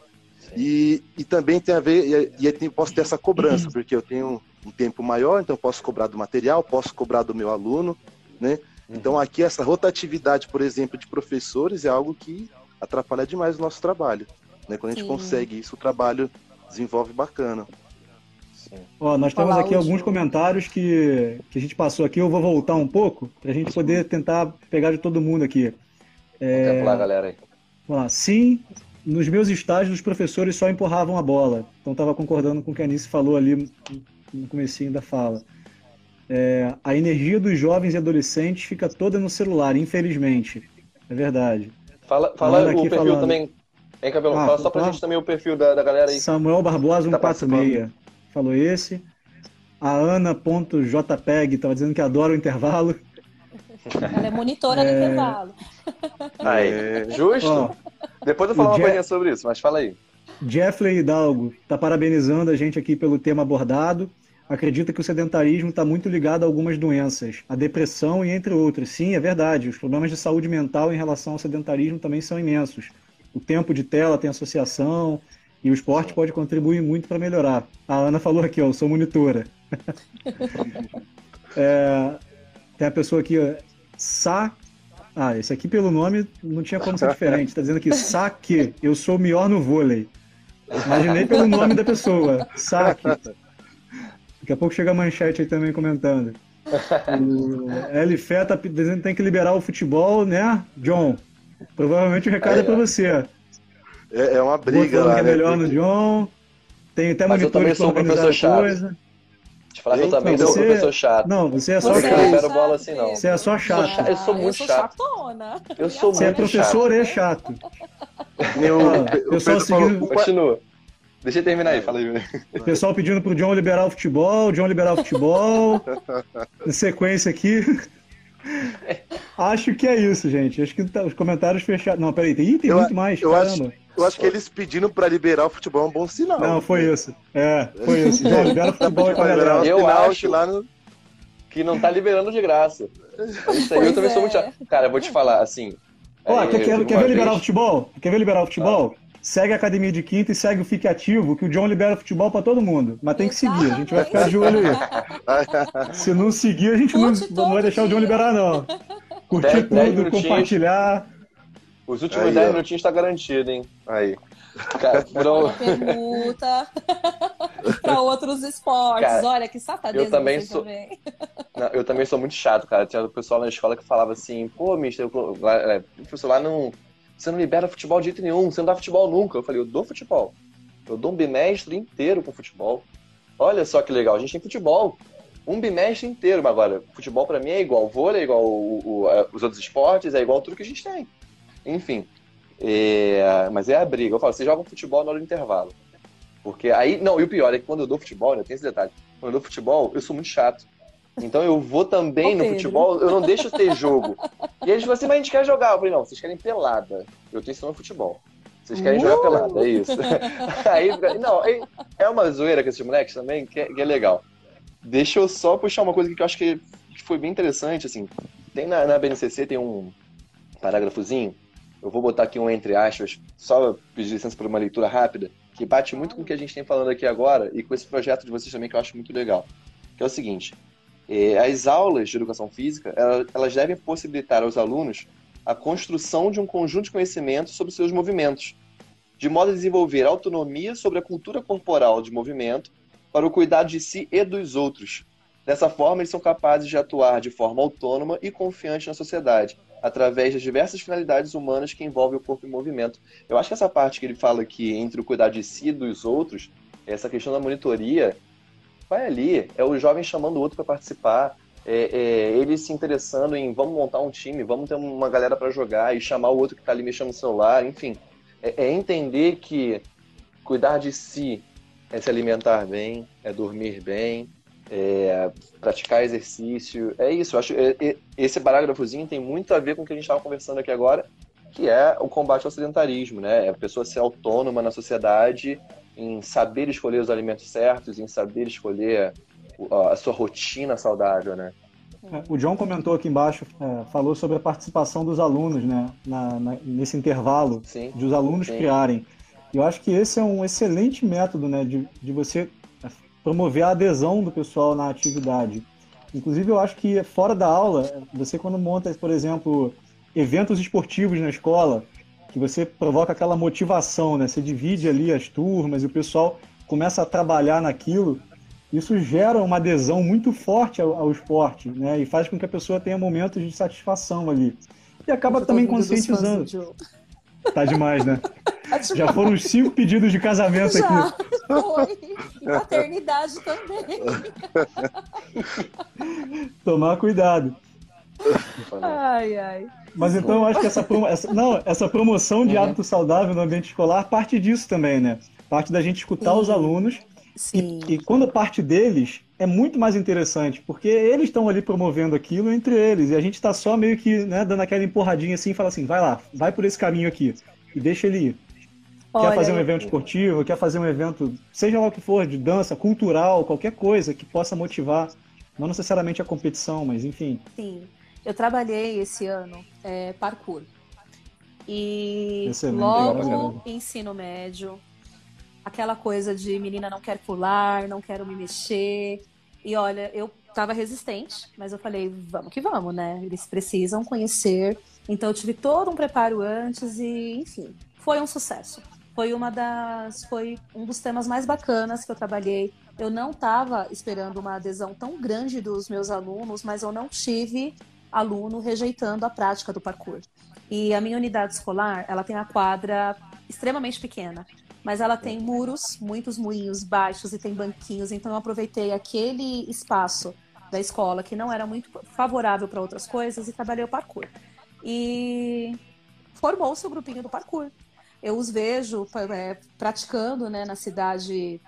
E, e também tem a ver, e, e posso ter essa cobrança, porque eu tenho um tempo maior, então posso cobrar do material, posso cobrar do meu aluno, né? Então aqui essa rotatividade, por exemplo, de professores é algo que atrapalha demais o nosso trabalho. Né? Quando a gente Sim. consegue isso, o trabalho desenvolve bacana. Ó, nós temos aqui alguns comentários que, que a gente passou aqui. Eu vou voltar um pouco para a gente poder tentar pegar de todo mundo aqui. É... Vamos lá, galera. Aí. Vamos lá. Sim, nos meus estágios os professores só empurravam a bola. Então estava concordando com o que a Anice falou ali no comecinho da fala. É, a energia dos jovens e adolescentes fica toda no celular, infelizmente. É verdade. Fala, fala o perfil falando. também. Hein, Cabelão? Ah, fala só pra ah, gente também o perfil da, da galera aí. Samuel Barbosa, 146. Tá falou esse. A Ana.jpeg estava dizendo que adora o intervalo. Ela é monitora é... do intervalo. Aí, é... justo. Ó, Depois eu vou falar uma coisa sobre isso, mas fala aí. Jeffrey Hidalgo está parabenizando a gente aqui pelo tema abordado acredita que o sedentarismo está muito ligado a algumas doenças, a depressão e entre outras. Sim, é verdade. Os problemas de saúde mental em relação ao sedentarismo também são imensos. O tempo de tela tem associação e o esporte pode contribuir muito para melhorar. A Ana falou aqui, ó, eu sou monitora. é, tem a pessoa aqui, ó, Sa. Ah, esse aqui pelo nome não tinha como ser diferente. Está dizendo aqui, Saque, eu sou o melhor no vôlei. Imaginei pelo nome da pessoa, Saque. Daqui a pouco chega a manchete aí também comentando. O LFE tá dizendo que tem que liberar o futebol, né, John? Provavelmente o recado é, é para você. É, é, uma briga lá, que é né? melhor no John. Tem até Mas monitores para organizar a coisa. Te falar que eu também não, sou você... professor chato. Não, você é só você chato. Eu não libero bola assim, não. Você é só chato. Eu sou muito eu sou chato. Chatona. Eu sou você muito é professor chato. e chato. Meu, o pessoal seguindo... Continua. Deixa eu terminar aí, fala aí. O pessoal pedindo pro John liberar o futebol, John liberar o futebol. em sequência aqui. Acho que é isso, gente. Acho que tá, os comentários fechados. Não, peraí, tem, tem eu, muito mais. Eu caramba. acho, eu acho que eles pedindo pra liberar o futebol é um bom sinal. Não, foi isso. É, foi isso. John, libera o futebol e galera. Eu acho lá no... que não tá liberando de graça. É isso aí, eu também é. sou muito chato. Cara, eu vou te falar, assim. Ó, é, quer, quer, quer ver liberar o futebol? Quer ver liberar o futebol? Ah segue a Academia de Quinta e segue o Fique Ativo, que o John libera futebol para todo mundo. Mas tem que seguir, a gente vai ficar de olho aí. Se não seguir, a gente não, não, vai deixar o John liberar, não. Curtir tudo, compartilhar. Os últimos 10 minutinhos tá garantido, hein? Aí. Cara, Permuta para outros esportes. Cara, Olha que safadeza eu também sou... também. Não, eu também sou muito chato, cara. Tinha o pessoal na escola que falava assim, pô, mister, o professor lá não você não libera futebol de jeito nenhum, você não dá futebol nunca. Eu falei, eu dou futebol. Eu dou um bimestre inteiro com futebol. Olha só que legal, a gente tem futebol. Um bimestre inteiro, mas agora, futebol para mim é igual vôlei, é igual o, o, os outros esportes, é igual tudo que a gente tem. Enfim. É, mas é a briga. Eu falo, você joga futebol na hora do intervalo. Porque aí, não, e o pior é que quando eu dou futebol, né, tem esse detalhe. Quando eu dou futebol, eu sou muito chato. Então eu vou também no futebol, eu não deixo ter jogo. E eles falam assim, mas a gente quer jogar. Eu falei, não, vocês querem pelada. Eu tô ensinando futebol. Vocês querem uh! jogar pelada, é isso. aí, não, é uma zoeira com esses moleques também, que é, que é, legal. Deixa eu só puxar uma coisa que eu acho que foi bem interessante, assim. Tem na, na BNCC, tem um parágrafozinho, eu vou botar aqui um entre aspas, só pedir licença por uma leitura rápida, que bate muito com o que a gente tem falando aqui agora e com esse projeto de vocês também, que eu acho muito legal. Que é o seguinte, é, as aulas de educação física, elas devem possibilitar aos alunos a construção de um conjunto de conhecimentos sobre seus movimentos, de modo a desenvolver autonomia sobre a cultura corporal de movimento para o cuidado de si e dos outros. Dessa forma, eles são capazes de atuar de forma autônoma e confiante na sociedade, através das diversas finalidades humanas que envolvem o corpo em movimento. Eu acho que essa parte que ele fala aqui entre o cuidar de si e dos outros, essa questão da monitoria, vai ali, é o jovem chamando o outro para participar, é, é, ele se interessando em vamos montar um time, vamos ter uma galera para jogar e chamar o outro que está ali mexendo no celular, enfim. É, é, entender que cuidar de si é se alimentar bem, é dormir bem, é praticar exercício, é isso. Eu acho é, é, esse parágrafozinho tem muito a ver com o que a gente estava conversando aqui agora, que é o combate ao sedentarismo, né? É a pessoa ser autônoma na sociedade em saber escolher os alimentos certos, em saber escolher a sua rotina saudável, né? É, o John comentou aqui embaixo, é, falou sobre a participação dos alunos, né, na, na, nesse intervalo, sim, de os alunos sim. criarem. Eu acho que esse é um excelente método, né, de, de você promover a adesão do pessoal na atividade. Inclusive, eu acho que fora da aula, você quando monta, por exemplo, eventos esportivos na escola, que você provoca aquela motivação, né? Você divide ali as turmas e o pessoal começa a trabalhar naquilo. Isso gera uma adesão muito forte ao, ao esporte, né? E faz com que a pessoa tenha momentos de satisfação ali. E acaba também conscientizando. Tá demais, né? Tá demais. Já foram os cinco pedidos de casamento Já. aqui. Foi. E paternidade também. Tomar cuidado. Ai, ai. Mas então eu acho que essa, promo... essa... Não, essa promoção de uhum. hábito saudável no ambiente escolar parte disso também, né? Parte da gente escutar Sim. os alunos. Sim. E, e quando parte deles, é muito mais interessante, porque eles estão ali promovendo aquilo entre eles, e a gente está só meio que né, dando aquela empurradinha assim e fala assim, vai lá, vai por esse caminho aqui, e deixa ele ir. Olha, quer fazer um evento esportivo, quer fazer um evento, seja lá o que for, de dança, cultural, qualquer coisa que possa motivar, não necessariamente a competição, mas enfim. Sim. Eu trabalhei esse ano é, parkour. E Excelente, logo ensino médio, aquela coisa de menina não quer pular, não quero me mexer. E olha, eu estava resistente, mas eu falei, vamos que vamos, né? Eles precisam conhecer. Então eu tive todo um preparo antes e, enfim, foi um sucesso. Foi uma das, foi um dos temas mais bacanas que eu trabalhei eu não estava esperando uma adesão tão grande dos meus alunos, mas eu não tive aluno rejeitando a prática do parkour. E a minha unidade escolar, ela tem a quadra extremamente pequena, mas ela tem muros, muitos murinhos baixos e tem banquinhos, então eu aproveitei aquele espaço da escola que não era muito favorável para outras coisas e trabalhei o parkour. E formou-se o grupinho do parkour. Eu os vejo é, praticando né, na cidade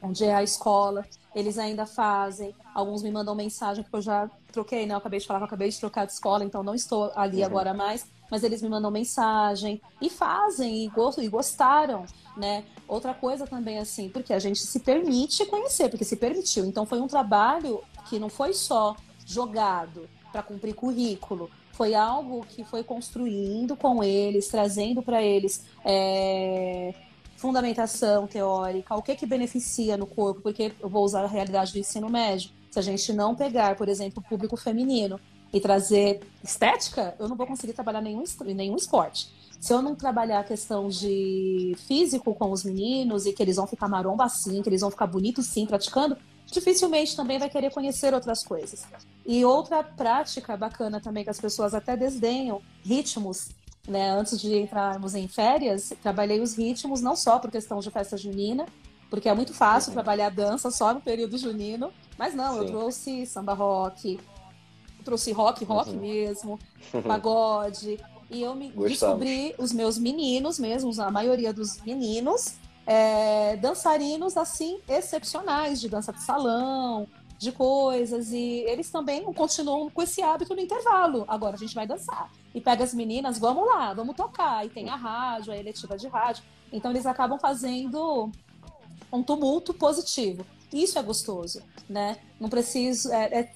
onde é a escola. Eles ainda fazem. Alguns me mandam mensagem, porque eu já troquei, né? Eu acabei de falar que eu acabei de trocar de escola, então não estou ali uhum. agora mais. Mas eles me mandam mensagem e fazem, e, e gostaram, né? Outra coisa também, assim, porque a gente se permite conhecer, porque se permitiu. Então foi um trabalho que não foi só jogado para cumprir currículo, foi algo que foi construindo com eles, trazendo para eles é, fundamentação teórica, o que que beneficia no corpo, porque eu vou usar a realidade do ensino médio. Se a gente não pegar, por exemplo, o público feminino e trazer estética, eu não vou conseguir trabalhar nenhum, nenhum esporte. Se eu não trabalhar a questão de físico com os meninos e que eles vão ficar maromba assim, que eles vão ficar bonitos sim praticando, dificilmente também vai querer conhecer outras coisas. E outra prática bacana também que as pessoas até desdenham, ritmos né, antes de entrarmos em férias, trabalhei os ritmos não só por questão de festa junina, porque é muito fácil uhum. trabalhar dança só no período junino, mas não, Sim. eu trouxe samba rock, trouxe rock, rock uhum. mesmo, pagode, e eu me Gostamos. descobri os meus meninos mesmo, a maioria dos meninos, é, dançarinos assim excepcionais de dança de salão, de coisas e eles também continuam com esse hábito no intervalo. Agora a gente vai dançar. E pega as meninas, vamos lá, vamos tocar. E tem a rádio, a eletiva de rádio. Então eles acabam fazendo um tumulto positivo. Isso é gostoso, né? Não preciso é, é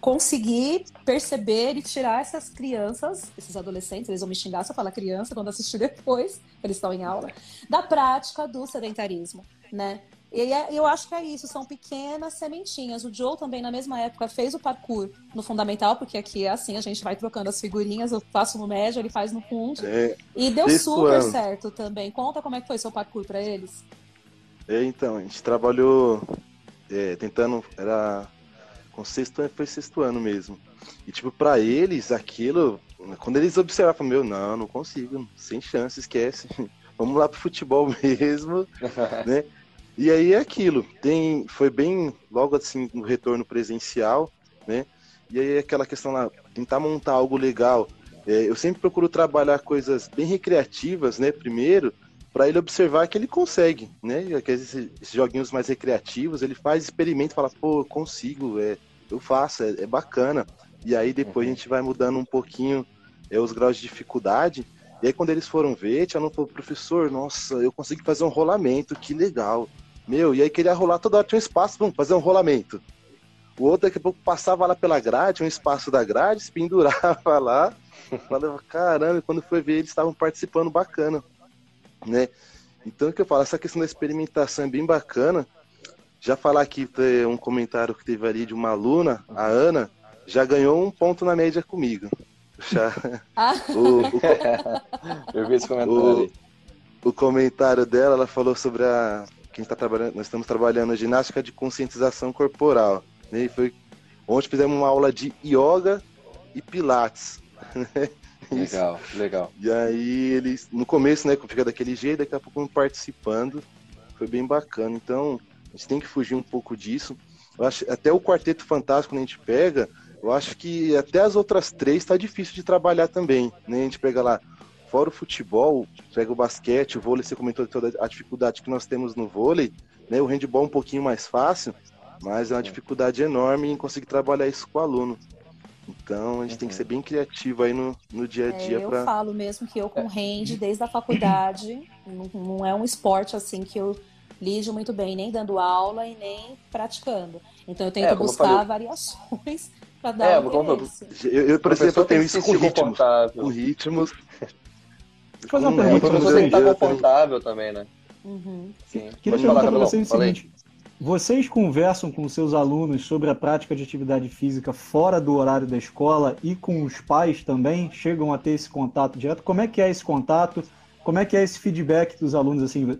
conseguir perceber e tirar essas crianças, esses adolescentes, eles vão me xingar se eu falar criança quando assistir depois, eles estão em aula, da prática do sedentarismo, né? E é, eu acho que é isso, são pequenas sementinhas. O Joe também, na mesma época, fez o parkour no fundamental, porque aqui é assim, a gente vai trocando as figurinhas, eu faço no médio, ele faz no fundo. É, e deu super ano. certo também. Conta como é que foi seu parkour para eles. É, então, a gente trabalhou é, tentando. Era. Com sexto ano, foi sexto ano mesmo. E, tipo, para eles, aquilo. Quando eles observavam, meu, não, não consigo, sem chance, esquece. Vamos lá pro futebol mesmo, né? E aí é aquilo, tem, foi bem logo assim no retorno presencial, né? E aí é aquela questão lá, tentar montar algo legal. É, eu sempre procuro trabalhar coisas bem recreativas, né? Primeiro, para ele observar que ele consegue, né? Aqueles esses joguinhos mais recreativos, ele faz experimento, fala, pô, eu consigo, é, eu faço, é, é bacana. E aí depois uhum. a gente vai mudando um pouquinho é, os graus de dificuldade. E aí quando eles foram ver, tinha no professor, nossa, eu consegui fazer um rolamento, que legal. Meu, e aí queria rolar toda hora, tinha um espaço, vamos fazer um rolamento. O outro daqui a pouco passava lá pela grade, um espaço da grade, se pendurava lá. Falava, caramba, quando foi ver, eles estavam participando bacana, né? Então, o que eu falo, essa questão da experimentação é bem bacana. Já falar aqui, um comentário que teve ali de uma aluna, a Ana, já ganhou um ponto na média comigo. Já, ah. o, o, eu vi esse comentário o, o comentário dela, ela falou sobre a que a gente tá trabalhando, nós estamos trabalhando ginástica de conscientização corporal. Né? E foi ontem fizemos uma aula de yoga e pilates. Né? Legal, legal. E aí eles, no começo, né, fica daquele jeito, daqui a pouco participando. Foi bem bacana. Então, a gente tem que fugir um pouco disso. Eu acho, até o Quarteto Fantástico, quando a gente pega, eu acho que até as outras três está difícil de trabalhar também. Né? A gente pega lá Fora o futebol, pega o basquete, o vôlei, você comentou toda a dificuldade que nós temos no vôlei, né? O handball é um pouquinho mais fácil, mas é uma dificuldade enorme em conseguir trabalhar isso com o aluno. Então a gente uhum. tem que ser bem criativo aí no, no dia a é, dia. É, pra... Eu falo mesmo que eu com hand desde a faculdade, não, não é um esporte assim que eu lido muito bem, nem dando aula e nem praticando. Então eu tento é, buscar falei... variações para dar é, um como... eu, eu, por exemplo, eu tenho isso com ritmos. Com ritmos. Fazer uma pergunta. É, você tem que estar confortável também, né? Uhum. Sim. Queria Pode perguntar para vocês o seguinte. Vocês conversam com seus alunos sobre a prática de atividade física fora do horário da escola e com os pais também? Chegam a ter esse contato direto? Como é que é esse contato? Como é que é esse feedback dos alunos? Assim,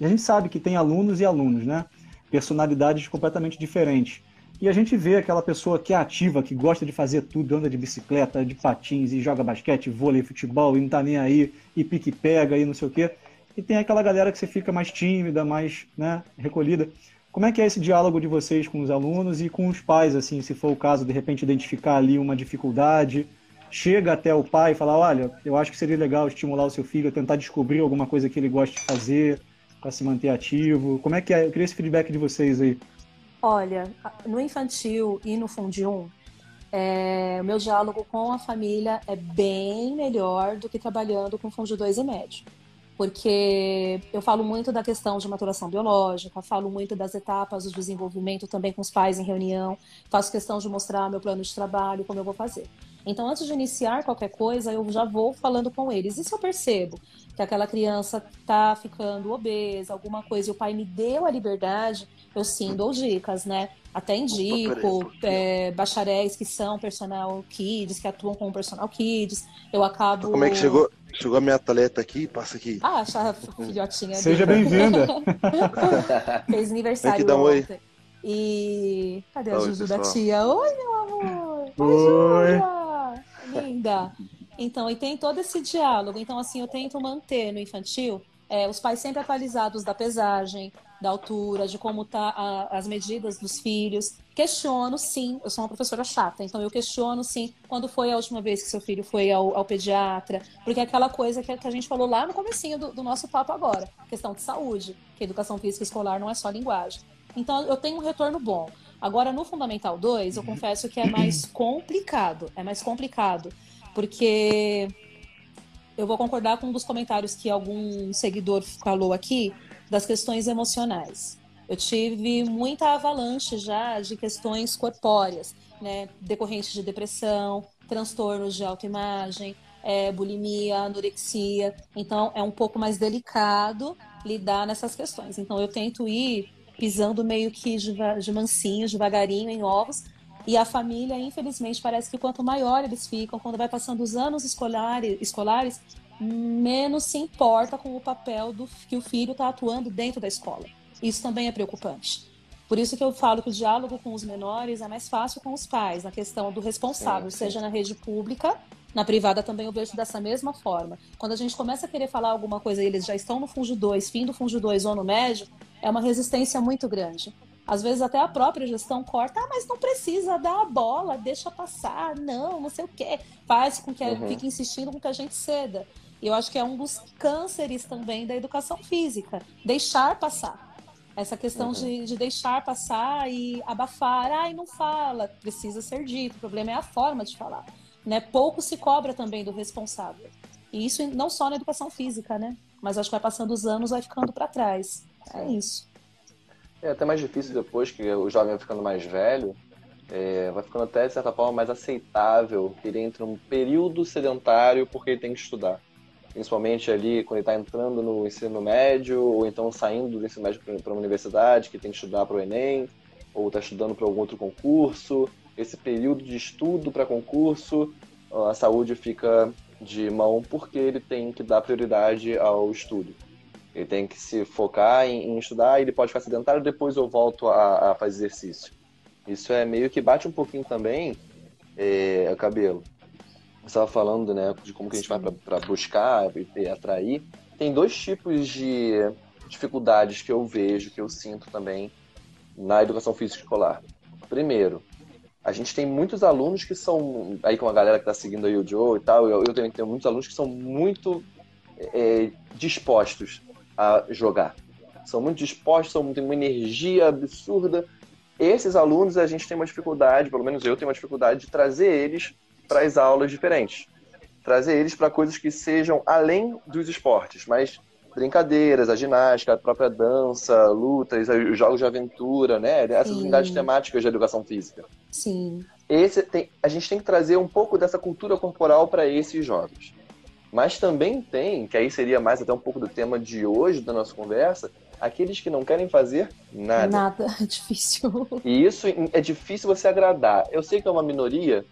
a gente sabe que tem alunos e alunos, né? personalidades completamente diferentes. E a gente vê aquela pessoa que é ativa, que gosta de fazer tudo, anda de bicicleta, de patins e joga basquete, vôlei, futebol e não tá nem aí, e pique-pega e não sei o quê. E tem aquela galera que você fica mais tímida, mais né, recolhida. Como é que é esse diálogo de vocês com os alunos e com os pais, assim, se for o caso, de repente identificar ali uma dificuldade, chega até o pai e fala, olha, eu acho que seria legal estimular o seu filho a tentar descobrir alguma coisa que ele gosta de fazer para se manter ativo. Como é que é? Eu queria esse feedback de vocês aí. Olha, no infantil e no Fundium, é, o meu diálogo com a família é bem melhor do que trabalhando com Fundi 2 e médio porque eu falo muito da questão de maturação biológica, falo muito das etapas do desenvolvimento também com os pais em reunião, faço questão de mostrar meu plano de trabalho, como eu vou fazer. Então, antes de iniciar qualquer coisa, eu já vou falando com eles. E se eu percebo que aquela criança está ficando obesa, alguma coisa, e o pai me deu a liberdade, eu sim dou dicas, né? Até indico é, bacharéis que são personal kids, que atuam como personal kids. Eu acabo. Como é que chegou? Chegou a minha atleta aqui, passa aqui. Ah, a filhotinha. Seja bem-vinda. Fez aniversário aqui, dá um ontem. Oi. E. Cadê a Juju da tia? Oi, meu amor! Oi! Oi. Linda! Então, e tem todo esse diálogo. Então, assim, eu tento manter no infantil é, os pais sempre atualizados da pesagem, da altura, de como tá a, as medidas dos filhos. Questiono, sim. Eu sou uma professora chata, então eu questiono, sim, quando foi a última vez que seu filho foi ao, ao pediatra, porque é aquela coisa que, que, a gente falou lá no comecinho do, do nosso papo agora, questão de saúde, que educação física escolar não é só linguagem. Então eu tenho um retorno bom. Agora, no Fundamental 2, eu uhum. confesso que é mais complicado. É mais complicado. Porque eu vou concordar com um dos comentários que algum seguidor falou aqui, das questões emocionais. Eu tive muita avalanche já de questões corpóreas, né, decorrentes de depressão, transtornos de autoimagem, é, bulimia, anorexia. Então, é um pouco mais delicado lidar nessas questões. Então, eu tento ir pisando meio que de, de mansinho, devagarinho em ovos. E a família, infelizmente, parece que quanto maior eles ficam, quando vai passando os anos escolares, escolares menos se importa com o papel do que o filho está atuando dentro da escola. Isso também é preocupante. Por isso que eu falo que o diálogo com os menores é mais fácil com os pais, na questão do responsável, sim. seja na rede pública, na privada também eu vejo dessa mesma forma. Quando a gente começa a querer falar alguma coisa e eles já estão no Funjo 2, fim do Funjo 2 ou no médio, é uma resistência muito grande. Às vezes até a própria gestão corta, ah, mas não precisa dar a bola, deixa passar, não, não sei o quê. Faz com que uhum. fique insistindo com que a gente ceda. E eu acho que é um dos cânceres também da educação física, deixar passar. Essa questão uhum. de, de, deixar passar e abafar, ai, não fala, precisa ser dito, o problema é a forma de falar. Né? Pouco se cobra também do responsável. E isso não só na educação física, né? Mas acho que vai passando os anos, vai ficando para trás. É isso. É até mais difícil depois que o jovem vai ficando mais velho, é, vai ficando até, de certa forma, mais aceitável ele entre num período sedentário porque ele tem que estudar principalmente ali quando ele está entrando no ensino médio, ou então saindo do ensino médio para uma universidade, que tem que estudar para o Enem, ou está estudando para algum outro concurso. Esse período de estudo para concurso, a saúde fica de mão porque ele tem que dar prioridade ao estudo. Ele tem que se focar em, em estudar, ele pode ficar sedentário, depois eu volto a, a fazer exercício. Isso é meio que bate um pouquinho também é, cabelo você estava falando, né, de como que a gente vai para buscar e atrair. Tem dois tipos de dificuldades que eu vejo, que eu sinto também na educação física escolar. Primeiro, a gente tem muitos alunos que são, aí com a galera que está seguindo aí o Joe e tal, eu, eu também tenho muitos alunos que são muito é, dispostos a jogar. São muito dispostos, são, têm uma energia absurda. Esses alunos, a gente tem uma dificuldade, pelo menos eu tenho uma dificuldade de trazer eles para as aulas diferentes. Trazer eles para coisas que sejam além dos esportes, mas brincadeiras, a ginástica, a própria dança, lutas, os jogos de aventura, né? Essas Sim. unidades temáticas de educação física. Sim. Esse tem, a gente tem que trazer um pouco dessa cultura corporal para esses jogos. Mas também tem, que aí seria mais até um pouco do tema de hoje da nossa conversa, aqueles que não querem fazer nada. Nada, é difícil. E isso é difícil você agradar. Eu sei que é uma minoria,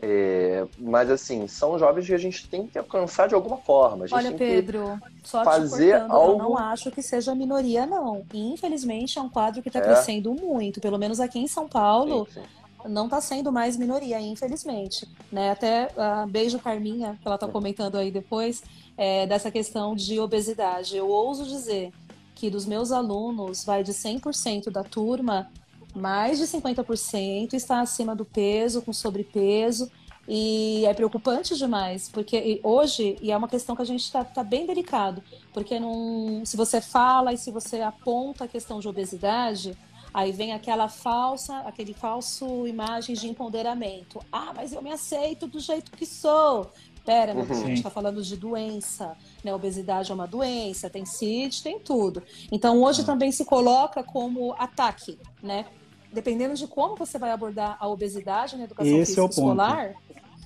É, mas assim, são jovens que a gente tem que alcançar de alguma forma. Olha, Pedro, só fazer algo... eu não acho que seja minoria, não. E, infelizmente, é um quadro que está é. crescendo muito. Pelo menos aqui em São Paulo, sim, sim. não está sendo mais minoria, infelizmente. Né? Até uh, beijo Carminha, que ela está comentando aí depois, é, dessa questão de obesidade. Eu ouso dizer que dos meus alunos, vai de 100% da turma, mais de 50% está acima do peso, com sobrepeso. E é preocupante demais, porque hoje, e é uma questão que a gente está tá bem delicado, porque não, se você fala e se você aponta a questão de obesidade, aí vem aquela falsa, aquele falso imagem de empoderamento. Ah, mas eu me aceito do jeito que sou. Pera, meu uhum. a gente está falando de doença, né? Obesidade é uma doença, tem CID, tem tudo. Então hoje uhum. também se coloca como ataque, né? Dependendo de como você vai abordar a obesidade na educação Esse física é escolar,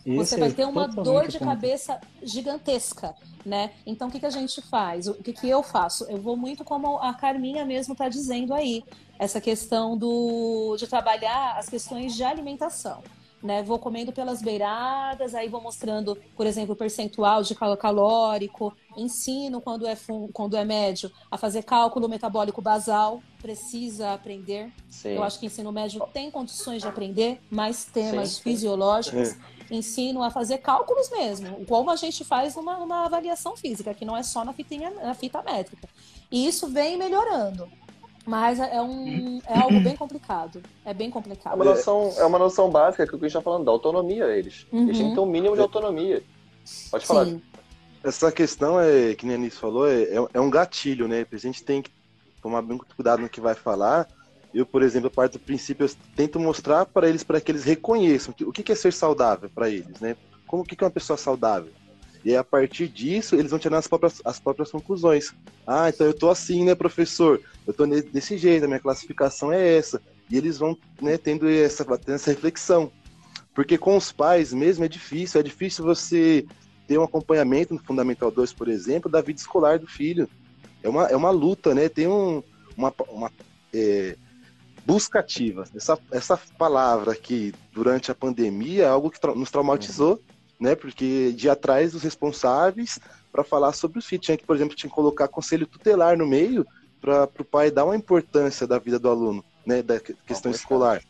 Esse você vai é ter uma dor de cabeça gigantesca, né? Então, o que, que a gente faz? O que, que eu faço? Eu vou muito como a Carminha mesmo está dizendo aí, essa questão do, de trabalhar as questões de alimentação né? Vou comendo pelas beiradas, aí vou mostrando, por exemplo, o percentual de calórico, ensino quando é quando é médio a fazer cálculo metabólico basal, precisa aprender. Sim. Eu acho que ensino médio tem condições de aprender mais temas sim, fisiológicos. Sim. Ensino a fazer cálculos mesmo, como a gente faz numa, numa avaliação física, que não é só na, fitinha, na fita métrica. E isso vem melhorando. Mas é, um, é algo bem complicado. É bem complicado. É uma noção, é uma noção básica que a gente está falando, da autonomia eles. Uhum. Eles têm que ter um mínimo de autonomia. Pode falar. Sim. Essa questão, é, que nem a Anis falou, é, é, é um gatilho, né? A gente tem que tomar muito cuidado no que vai falar. Eu, por exemplo, parto do princípio, eu tento mostrar para eles, para que eles reconheçam o que é ser saudável para eles, né? Como o que é uma pessoa saudável? E a partir disso, eles vão tirar as próprias, as próprias conclusões. Ah, então eu tô assim, né, professor? Eu tô desse jeito, a minha classificação é essa. E eles vão né, tendo, essa, tendo essa reflexão. Porque com os pais mesmo é difícil, é difícil você ter um acompanhamento no Fundamental 2, por exemplo, da vida escolar do filho. É uma, é uma luta, né? Tem um, uma, uma é, busca ativa. Essa, essa palavra aqui, durante a pandemia, é algo que tra nos traumatizou. Uhum né? Porque de atrás dos responsáveis para falar sobre os filhos. Tinha que, por exemplo, tinha que colocar conselho tutelar no meio para o pai dar uma importância da vida do aluno, né? Da questão escolar.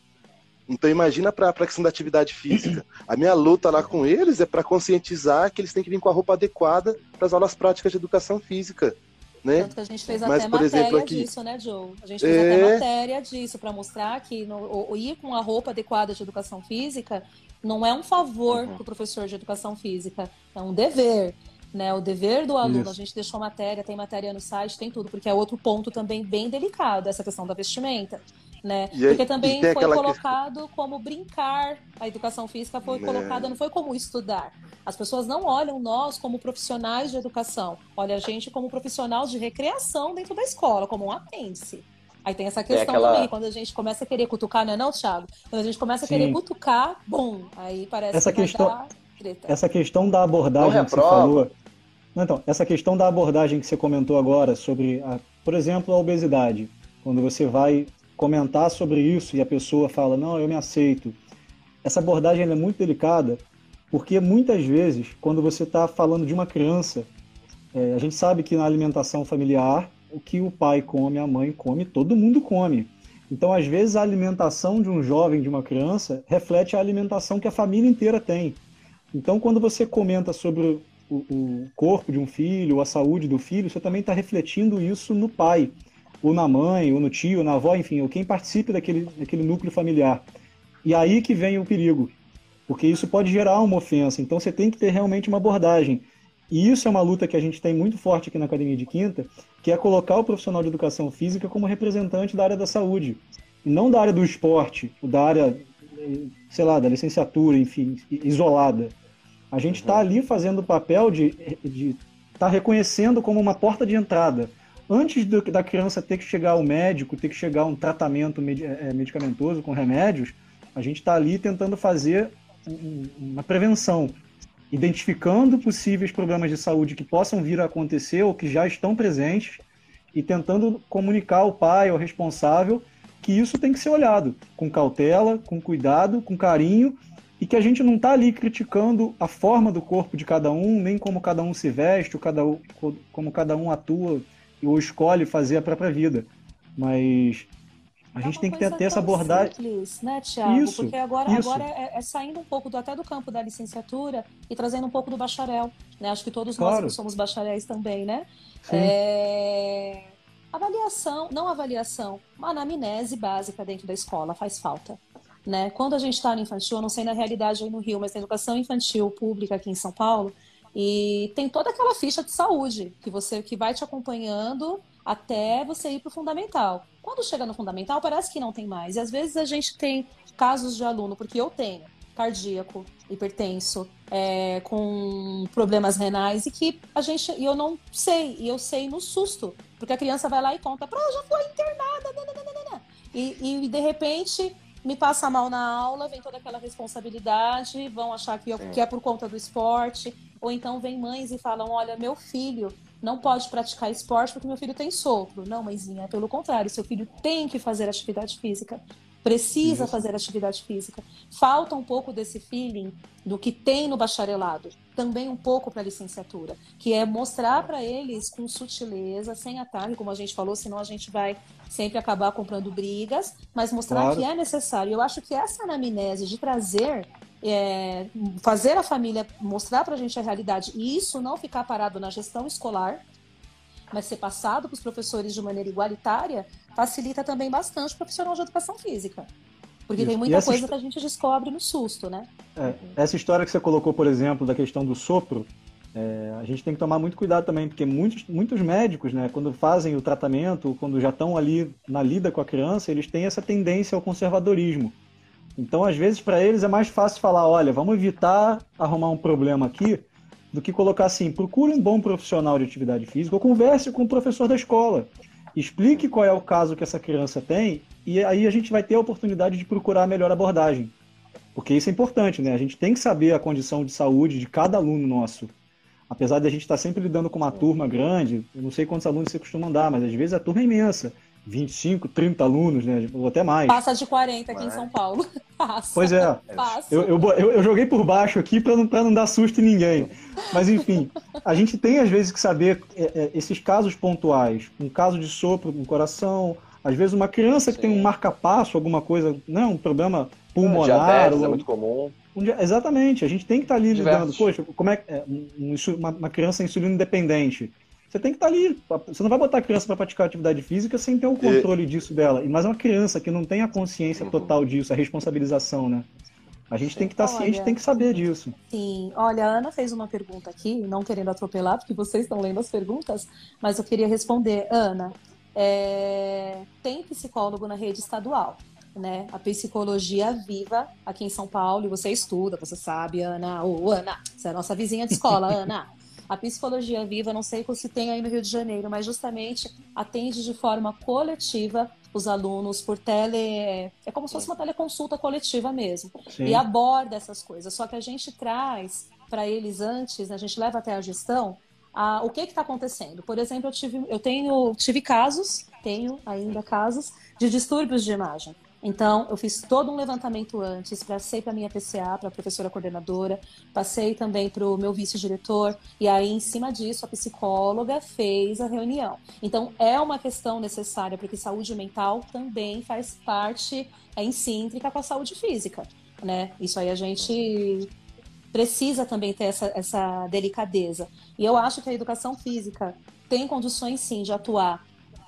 Então imagina para a questão da atividade física. A minha luta lá com eles é para conscientizar que eles têm que vir com a roupa adequada para as aulas práticas de educação física. Né? Tanto que a gente fez Mas, até por matéria exemplo, aqui... disso, né, Joe? A gente fez é... até matéria disso para mostrar que no, o, ir com a roupa adequada de educação física não é um favor uhum. para o professor de educação física, é um dever. Né, o dever do aluno, Isso. a gente deixou matéria, tem matéria no site, tem tudo, porque é outro ponto também bem delicado, essa questão da vestimenta. Né? E, porque também foi colocado questão... como brincar, a educação física foi né. colocada, não foi como estudar. As pessoas não olham nós como profissionais de educação, olha a gente como profissional de recreação dentro da escola, como um apêndice. Aí tem essa questão aquela... também, quando a gente começa a querer cutucar, não é não, Thiago? Quando a gente começa a Sim. querer cutucar, bom, aí parece essa que questão, Essa questão da abordagem que você falou... Então, essa questão da abordagem que você comentou agora sobre, a, por exemplo, a obesidade. Quando você vai comentar sobre isso e a pessoa fala, não, eu me aceito. Essa abordagem é muito delicada, porque muitas vezes, quando você está falando de uma criança, é, a gente sabe que na alimentação familiar o que o pai come, a mãe come, todo mundo come. Então, às vezes, a alimentação de um jovem, de uma criança, reflete a alimentação que a família inteira tem. Então, quando você comenta sobre o, o corpo de um filho, a saúde do filho, você também está refletindo isso no pai, ou na mãe, ou no tio, ou na avó, enfim, ou quem participe daquele, daquele núcleo familiar. E aí que vem o perigo, porque isso pode gerar uma ofensa. Então, você tem que ter realmente uma abordagem. E isso é uma luta que a gente tem muito forte aqui na Academia de Quinta, que é colocar o profissional de educação física como representante da área da saúde, e não da área do esporte, da área, sei lá, da licenciatura, enfim, isolada. A gente está uhum. ali fazendo o papel de estar tá reconhecendo como uma porta de entrada. Antes do, da criança ter que chegar ao médico, ter que chegar a um tratamento é, medicamentoso com remédios, a gente está ali tentando fazer uma prevenção identificando possíveis problemas de saúde que possam vir a acontecer ou que já estão presentes e tentando comunicar ao pai, ao responsável, que isso tem que ser olhado com cautela, com cuidado, com carinho e que a gente não está ali criticando a forma do corpo de cada um, nem como cada um se veste, cada, como cada um atua ou escolhe fazer a própria vida. Mas a é gente tem que ter, essa abordagem. Simples, né, Tiago? Isso, Porque agora, isso. agora é, é, saindo um pouco do, até do campo da licenciatura e trazendo um pouco do bacharel. Né? Acho que todos claro. nós somos bacharéis também, né? É... Avaliação, não avaliação, uma anamnese básica dentro da escola faz falta. Né? Quando a gente está no infantil, eu não sei na realidade aí no Rio, mas na educação infantil pública aqui em São Paulo, e tem toda aquela ficha de saúde que você que vai te acompanhando até você ir para o fundamental. Quando chega no fundamental, parece que não tem mais. E às vezes a gente tem casos de aluno, porque eu tenho cardíaco, hipertenso, é, com problemas renais e que a gente e eu não sei e eu sei no susto porque a criança vai lá e conta, para já foi internada, nananana. E, e de repente me passa mal na aula, vem toda aquela responsabilidade, vão achar que, eu, que é por conta do esporte, ou então vem mães e falam, olha, meu filho não pode praticar esporte porque meu filho tem sopro. Não, mãezinha, é pelo contrário, seu filho tem que fazer atividade física precisa Isso. fazer atividade física. Falta um pouco desse feeling do que tem no bacharelado, também um pouco para a licenciatura, que é mostrar para eles com sutileza, sem ataque, como a gente falou, senão a gente vai sempre acabar comprando brigas, mas mostrar claro. que é necessário. Eu acho que essa anamnese de trazer é, fazer a família mostrar para a gente a realidade e isso não ficar parado na gestão escolar, mas ser passado para os professores de maneira igualitária, facilita também bastante o profissional de educação física. Porque Isso. tem muita coisa que a gente descobre no susto, né? É, essa história que você colocou, por exemplo, da questão do sopro, é, a gente tem que tomar muito cuidado também, porque muitos, muitos médicos, né, quando fazem o tratamento, quando já estão ali na lida com a criança, eles têm essa tendência ao conservadorismo. Então, às vezes, para eles é mais fácil falar: olha, vamos evitar arrumar um problema aqui, do que colocar assim: procure um bom profissional de atividade física ou converse com o professor da escola explique qual é o caso que essa criança tem e aí a gente vai ter a oportunidade de procurar a melhor abordagem. Porque isso é importante, né? A gente tem que saber a condição de saúde de cada aluno nosso. Apesar de a gente estar sempre lidando com uma turma grande, eu não sei quantos alunos você costuma andar, mas às vezes a turma é imensa. 25, 30 alunos, né? Ou até mais. Passa de 40 aqui Mas... em São Paulo. Passa. Pois é. Eu, eu, eu, eu, joguei por baixo aqui para não, não dar susto em ninguém. Mas enfim, a gente tem às vezes que saber é, é, esses casos pontuais. Um caso de sopro no coração, às vezes uma criança que Sim. tem um marca-passo, alguma coisa, não, né, um problema pulmonar. Diabetes ou... é muito comum. Um dia, exatamente, a gente tem que estar tá ali Diversos. lidando. Poxa, como é, é um, uma, uma criança insulino independente você tem que estar tá ali. Você não vai botar a criança para praticar atividade física sem ter o controle e... disso dela. Mas é uma criança que não tem a consciência uhum. total disso, a responsabilização, né? A gente tem que estar tá ciente, tem que saber disso. Sim, olha, a Ana fez uma pergunta aqui, não querendo atropelar, porque vocês estão lendo as perguntas, mas eu queria responder. Ana, é... tem psicólogo na rede estadual, né? A psicologia viva aqui em São Paulo, e você estuda, você sabe, Ana. Ô, Ana, você é a nossa vizinha de escola, Ana. A psicologia viva, não sei se tem aí no Rio de Janeiro, mas justamente atende de forma coletiva os alunos por tele. É como se fosse uma teleconsulta coletiva mesmo. Sim. E aborda essas coisas. Só que a gente traz para eles antes, né, a gente leva até a gestão a, o que está acontecendo. Por exemplo, eu tive, eu tenho, tive casos, tenho ainda casos de distúrbios de imagem. Então, eu fiz todo um levantamento antes, passei para minha PCA, para a professora coordenadora, passei também para o meu vice-diretor, e aí, em cima disso, a psicóloga fez a reunião. Então, é uma questão necessária, porque saúde mental também faz parte, é insíntrica com a saúde física, né? Isso aí a gente precisa também ter essa, essa delicadeza. E eu acho que a educação física tem condições, sim, de atuar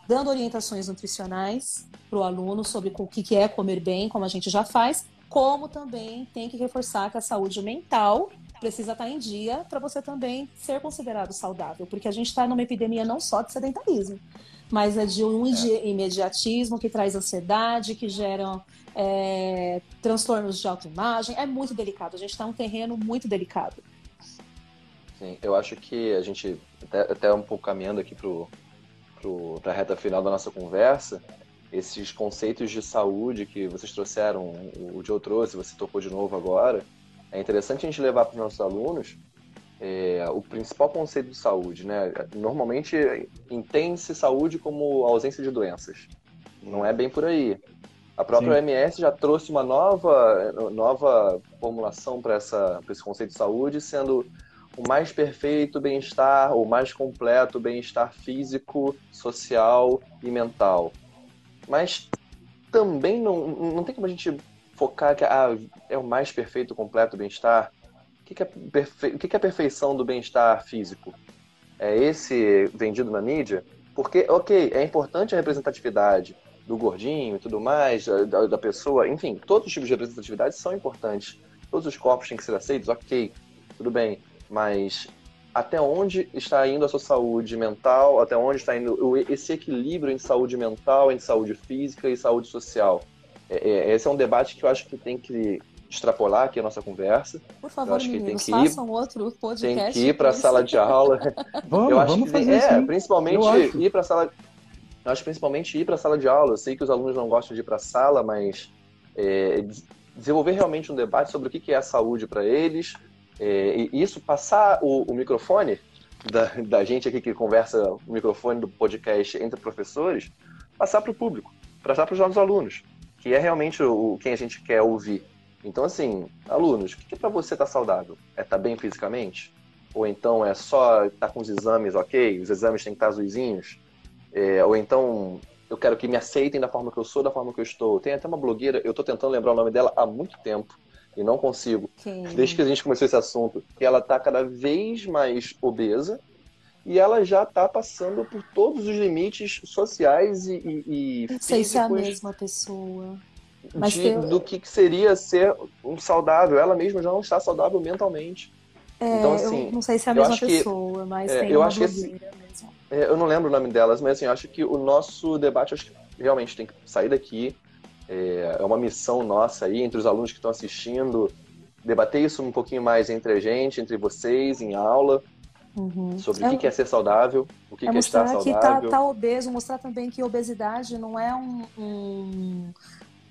dando orientações nutricionais para o aluno sobre o que é comer bem, como a gente já faz, como também tem que reforçar que a saúde mental precisa estar em dia para você também ser considerado saudável, porque a gente está numa epidemia não só de sedentarismo, mas é de um é. imediatismo que traz ansiedade, que gera é, transtornos de autoimagem. É muito delicado, a gente está num terreno muito delicado. Sim, eu acho que a gente, até, até um pouco caminhando aqui para para a reta final da nossa conversa, esses conceitos de saúde que vocês trouxeram, o Joe trouxe, você tocou de novo agora, é interessante a gente levar para os nossos alunos é, o principal conceito de saúde, né? Normalmente entende-se saúde como ausência de doenças. Não é bem por aí. A própria Sim. OMS já trouxe uma nova, nova formulação para esse conceito de saúde, sendo o mais perfeito bem-estar, o mais completo bem-estar físico, social e mental. Mas também não, não tem como a gente focar que ah, é o mais perfeito, completo bem-estar. O que, é perfe... o que, que é a perfeição do bem-estar físico? É esse vendido na mídia? Porque, ok, é importante a representatividade do gordinho e tudo mais, da, da pessoa, enfim, todos os tipos de representatividade são importantes. Todos os corpos têm que ser aceitos, ok, tudo bem. Mas até onde está indo a sua saúde mental, até onde está indo esse equilíbrio em saúde mental, em saúde física e saúde social. É, é, esse é um debate que eu acho que tem que extrapolar aqui a nossa conversa. Por favor, acho meninos, que tem que ir, façam outro podcast. Tem que ir para a sala de aula. Vamos, eu acho vamos que fazer é, sim. principalmente Eu acho. ir para a sala. Eu acho principalmente ir para a sala de aula. Eu sei que os alunos não gostam de ir para a sala, mas é, des- desenvolver realmente um debate sobre o que é a saúde para eles. É, e isso, passar o, o microfone da, da gente aqui que conversa, o microfone do podcast entre professores, passar para o público, passar para os nossos alunos, que é realmente o, quem a gente quer ouvir. Então, assim, alunos, o que, que para você tá saudável? É estar bem fisicamente? Ou então é só estar com os exames ok? Os exames têm que estar azuizinhos? É, ou então eu quero que me aceitem da forma que eu sou, da forma que eu estou. Tem até uma blogueira, eu estou tentando lembrar o nome dela há muito tempo e não consigo. Quem? Desde que a gente começou esse assunto, que ela está cada vez mais obesa e ela já está passando por todos os limites sociais e, e, e Não sei se é a mesma pessoa. Mas de- tem- do que que seria ser um saudável. Ela mesma já não está saudável mentalmente. É, Então, assim, eu não sei se é a mesma acho que- pessoa, mas é, tem eu uma acho que esse- mesmo. É, eu não lembro o nome delas, mas assim, eu acho que o nosso debate acho que realmente tem que sair daqui. É, é uma missão nossa aí, entre os alunos que estão assistindo, debater isso um pouquinho mais entre a gente, entre vocês, em aula, Uhum. sobre É- o que é ser saudável, o que, é que é estar mostrar que tá, saudável. tá obeso, mostrar também que obesidade não é um, um-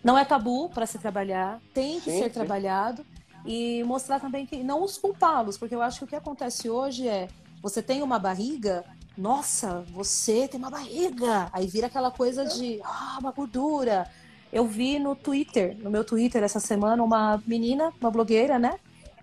não é tabu para se trabalhar, tem que Sim, ser sim. trabalhado e mostrar também que não os culpá-los, porque eu acho que o que acontece hoje é você tem uma barriga, nossa, você tem uma barriga, aí vira aquela coisa de ah, uma gordura. Eu vi no Twitter, no meu Twitter essa semana, uma menina, uma blogueira, né?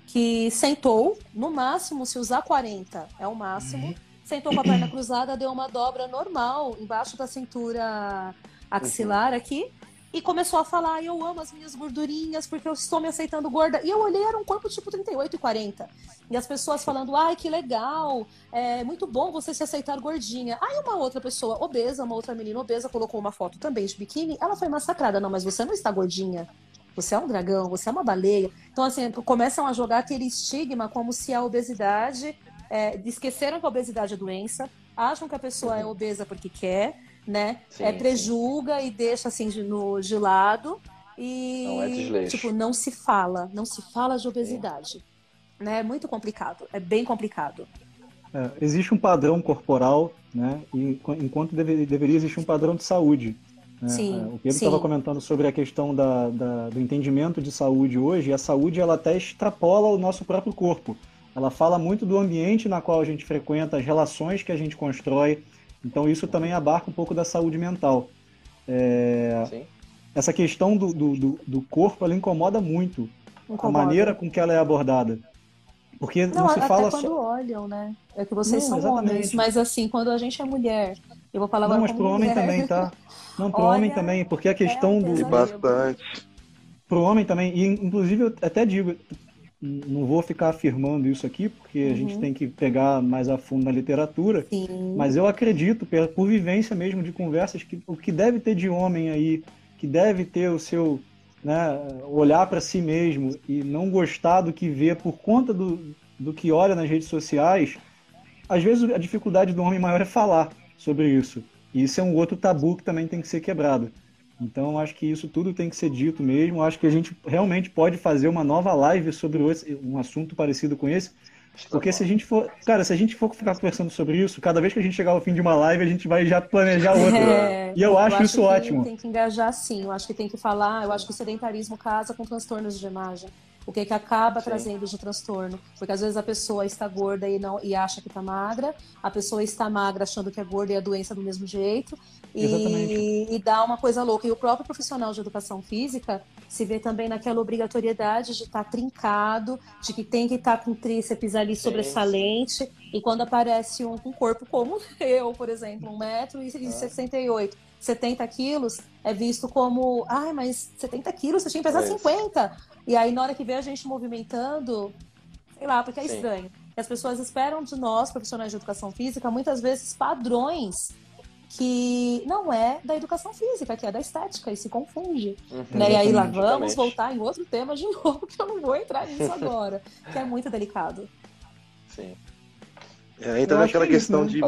Que sentou, no máximo, se usar 40, é o máximo, sentou com a perna cruzada, deu uma dobra normal embaixo da cintura axilar aqui e começou a falar: Eu amo as minhas gordurinhas porque eu estou me aceitando gorda. E eu olhei, era um corpo tipo 38 e 40. E as pessoas falando: Ai, que legal, é muito bom você se aceitar gordinha. Aí uma outra pessoa obesa, uma outra menina obesa, colocou uma foto também de biquíni, ela foi massacrada. Não, mas você não está gordinha. Você é um dragão, você é uma baleia. Então, assim, começam a jogar aquele estigma como se a obesidade é, esqueceram que a obesidade é doença, acham que a pessoa é obesa porque quer, né? Sim, é, sim. prejulga e deixa assim de, no, de lado. E Não, é tipo, não se fala, não se fala de obesidade. Né? É muito complicado, é bem complicado. É, existe um padrão corporal, né? E enqu- enquanto deve- deveria existir um padrão de saúde. né? Sim, É, o Pedro sim. estava comentando sobre a questão da, da- do entendimento de saúde hoje, e a saúde ela até extrapola o nosso próprio corpo. Ela fala muito do ambiente na qual a gente frequenta, as relações que a gente constrói. Então isso também abarca um pouco da saúde mental. É, essa questão do, do, do- do corpo ela incomoda muito a Incomoda. maneira com que ela é abordada. Porque não, Não, se até fala quando só. olham, né? É que vocês Não, são exatamente. homens, mas assim, quando a gente é mulher, eu vou falar Não, agora mas como pro homem mulher. também, tá? Não, pro Olha, homem também, porque a questão é do. E bastante. Pro homem também, e inclusive eu até digo, não vou ficar afirmando isso aqui, porque a gente Uhum. tem que pegar mais a fundo na literatura, Sim. mas eu acredito, pela- por vivência mesmo de conversas, que o que deve ter de homem aí, que deve ter o seu. Né, olhar para si mesmo e não gostar do que vê por conta do, do que olha nas redes sociais, às vezes a dificuldade do homem maior é falar sobre isso. E isso é um outro tabu que também tem que ser quebrado. Então, acho que isso tudo tem que ser dito mesmo. Acho que a gente realmente pode fazer uma nova live sobre esse- um assunto parecido com esse. Porque se a gente for. Cara, se a gente for ficar conversando sobre isso, cada vez que a gente chegar ao fim de uma live, a gente vai já planejar outra. É, E eu acho isso que ótimo. Tem que engajar sim, eu acho que tem que falar, eu acho que o sedentarismo casa com transtornos de imagem. O que, que acaba Sim. trazendo de transtorno? Porque às vezes a pessoa está gorda e, não, e acha que está magra, a pessoa está magra achando que é gorda e a doença do mesmo jeito, e, e dá uma coisa louca. E o próprio profissional de educação física se vê também naquela obrigatoriedade de estar trincado, de que tem que estar com tríceps ali Sim, sobressalente, e quando aparece um com corpo como eu, por exemplo, 1,68m, 70 quilos, é visto como, ai, mas 70 quilos, você tinha que pesar É isso. 50. E aí, na hora que vê a gente movimentando, sei lá, porque é Sim. estranho. E as pessoas esperam de nós, profissionais de educação física, muitas vezes padrões que não é da educação física, que é da estética, e se confunde. Uhum, Né? E aí lá exatamente. vamos voltar em outro tema de novo, que eu não vou entrar nisso agora, que é muito delicado. Sim. É, entra Eu naquela que é isso, questão né? de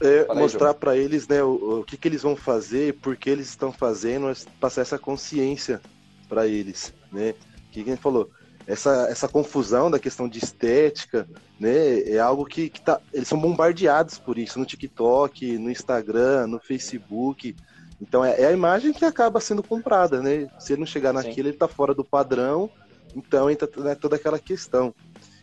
é, Fala aí, mostrar para eles né, o, o que, que eles vão fazer, por que eles estão fazendo, passar essa consciência para eles, né? Que quem falou, essa, essa confusão da questão de estética, né, é algo que, que tá, eles são bombardeados por isso no TikTok, no Instagram, no Facebook. Então é, é a imagem que acaba sendo comprada, né? Se ele não chegar Sim. naquilo, ele tá fora do padrão. Então entra né, toda aquela questão.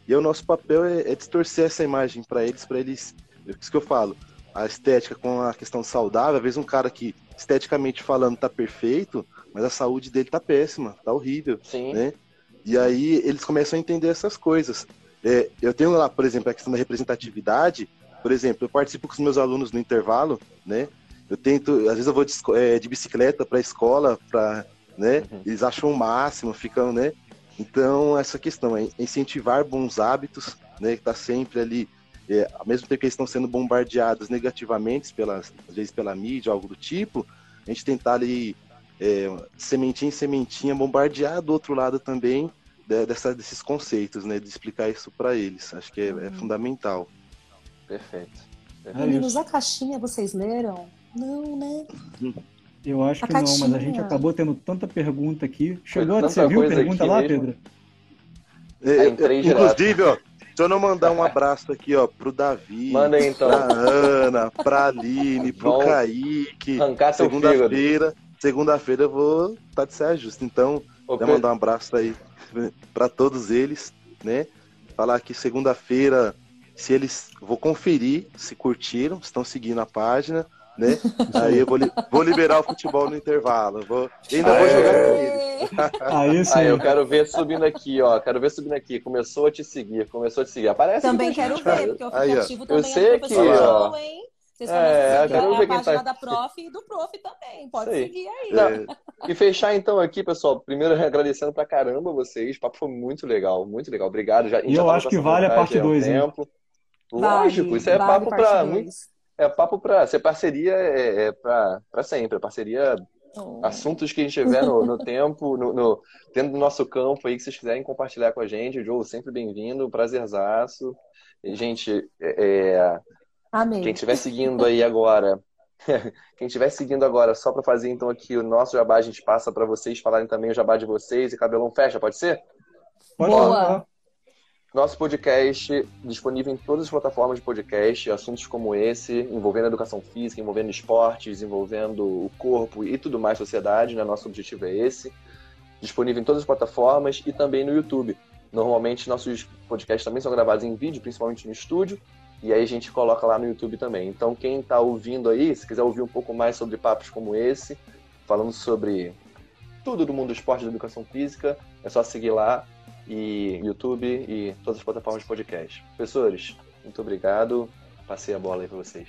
E o nosso papel é, é distorcer essa imagem para eles, para eles. É isso que eu falo. A estética com a questão saudável, às vezes um cara que esteticamente falando tá perfeito, mas a saúde dele tá péssima, tá horrível, Sim. né? E aí eles começam a entender essas coisas. É, eu tenho lá, por exemplo, a questão da representatividade. Por exemplo, eu participo com os meus alunos no intervalo, né? Eu tento, às vezes eu vou de, é, de bicicleta para a escola, para, né? Uhum. Eles acham o máximo, ficam, né? Então essa questão é incentivar bons hábitos, né? Que tá sempre ali, é, ao mesmo tempo que eles estão sendo bombardeados negativamente pelas, às vezes pela mídia, algo do tipo, a gente tentar ali é, sementinha em sementinha bombardear do outro lado também de- dessa, desses conceitos, né? De explicar isso para eles. Acho que é, é fundamental. Perfeito. É Meninos, a caixinha vocês leram? Não, né? Eu acho A que não, mas a caixinha. gente acabou tendo tanta pergunta aqui. Chegou, você viu coisa pergunta lá, mesmo. Pedro? É, entrei é, inclusive, ó, se eu não mandar um abraço aqui, ó, pro Davi, Manda aí então. pra Ana, pra Aline, pro Vão Kaique. Segunda-feira, segunda-feira eu vou estar de saia justa. Então, Quero Pedro, mandar um abraço aí para todos eles, né? Falar que segunda-feira, se eles. Vou conferir se curtiram, se estão seguindo a página, né? Aí eu vou, li- vou liberar o futebol no intervalo. eu Vou, ainda vou Aê! jogar com eles. Aí sim. Ah, eu quero ver subindo aqui, ó. Quero ver subindo aqui. Começou a te seguir, começou a te seguir. Aparece Também aqui quero gente, ver, porque o Aí, ó. aplicativo também sei é do que, professor ó. João, hein? Vocês É, começam a eu seguir a página tá- da prof e do prof também. Pode aí. seguir aí. Não, É, E fechar então aqui, pessoal. Primeiro agradecendo pra caramba vocês. O papo foi muito legal, muito legal. Obrigado. Já, E já eu acho que vale a parte há um dois, hein? tempo. Lógico, Vale, isso é vale papo dois. muito, é papo pra ser parceria é, é pra, pra sempre, é parceria Então, assuntos que a gente tiver no, no tempo, no, no- dentro do nosso campo aí, que vocês quiserem compartilhar com a gente, Joe, sempre bem-vindo, prazerzaço. E, gente, é, Amei. quem estiver seguindo aí agora, quem estiver seguindo agora, só para fazer então aqui o nosso jabá, a gente passa para vocês falarem também o jabá de vocês e cabelão fecha, pode ser? Pode Boa. Nosso podcast disponível em todas as plataformas de podcast, assuntos como esse, envolvendo educação física, envolvendo esportes, envolvendo o corpo e tudo mais, sociedade, né? Nosso objetivo é esse. Disponível em todas as plataformas e também no YouTube. Normalmente nossos podcasts também são gravados em vídeo, principalmente no estúdio, e aí a gente coloca lá no YouTube também. Então quem está ouvindo aí, se quiser ouvir um pouco mais sobre papos como esse, falando sobre tudo do mundo do esporte e da educação física, é só seguir lá e YouTube e todas as plataformas de podcast. Professores, muito obrigado. Passei a bola aí para vocês.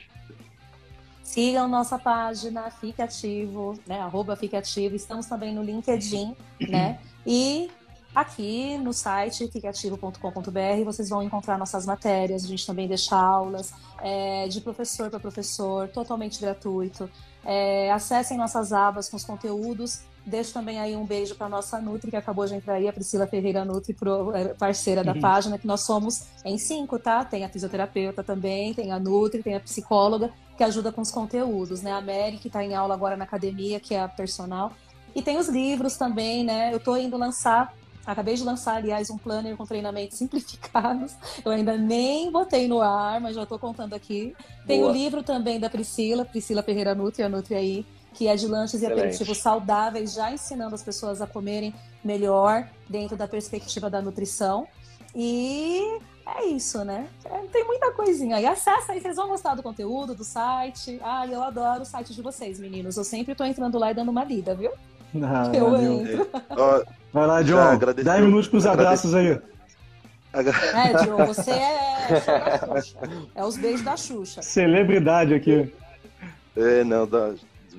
Sigam nossa página, fique ativo, né? Arroba fique ativo. Estamos também no LinkedIn, né? E aqui no site fiqueativo.com.br vocês vão encontrar nossas matérias. A gente também deixa aulas é, de professor para professor, totalmente gratuito. É, acessem nossas abas com os conteúdos. Deixo também aí um beijo para nossa Nutri, que acabou de entrar aí, a Priscila Ferreira Nutri, é, parceira da Uhum. página, que nós somos em cinco, tá? Tem a fisioterapeuta também, tem a Nutri, tem a psicóloga, que ajuda com os conteúdos, né? A Mary, que está em aula agora na academia, que é a personal. E tem os livros também, né? Eu tô indo lançar, acabei de lançar, aliás, um planner com treinamentos simplificados. Eu ainda nem botei no ar, mas já tô contando aqui. Tem Boa. o livro também da Priscila, Priscila Ferreira Nutri, a Nutri aí, que é de lanches e aperitivos saudáveis, já ensinando as pessoas a comerem melhor dentro da perspectiva da nutrição. E é isso, né? É, tem muita coisinha. E acessa aí, vocês vão gostar do conteúdo, do site. Ah, eu adoro o site de vocês, meninos. Eu sempre tô entrando lá e dando uma lida, viu? Ah, Eu valeu. entro. Ó, Vai lá, John. agradeceu- 10 minutos pros abraços aí. agra- É, Diogo, você é, é os beijos da Xuxa. Celebridade aqui. É, não, dá-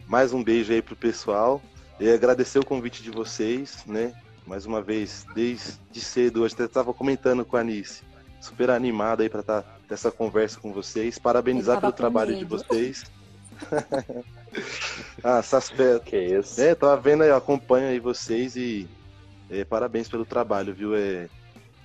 mais um beijo aí pro pessoal. E agradecer o convite de vocês, né? Mais uma vez, desde cedo, hoje até estava comentando com a Anice. Super animado aí para estar essa conversa com vocês. Parabenizar pelo trabalho com de vocês. ah, essas pe... Que isso. É, tava vendo aí, eu acompanho aí vocês e é, parabéns pelo trabalho, viu? É,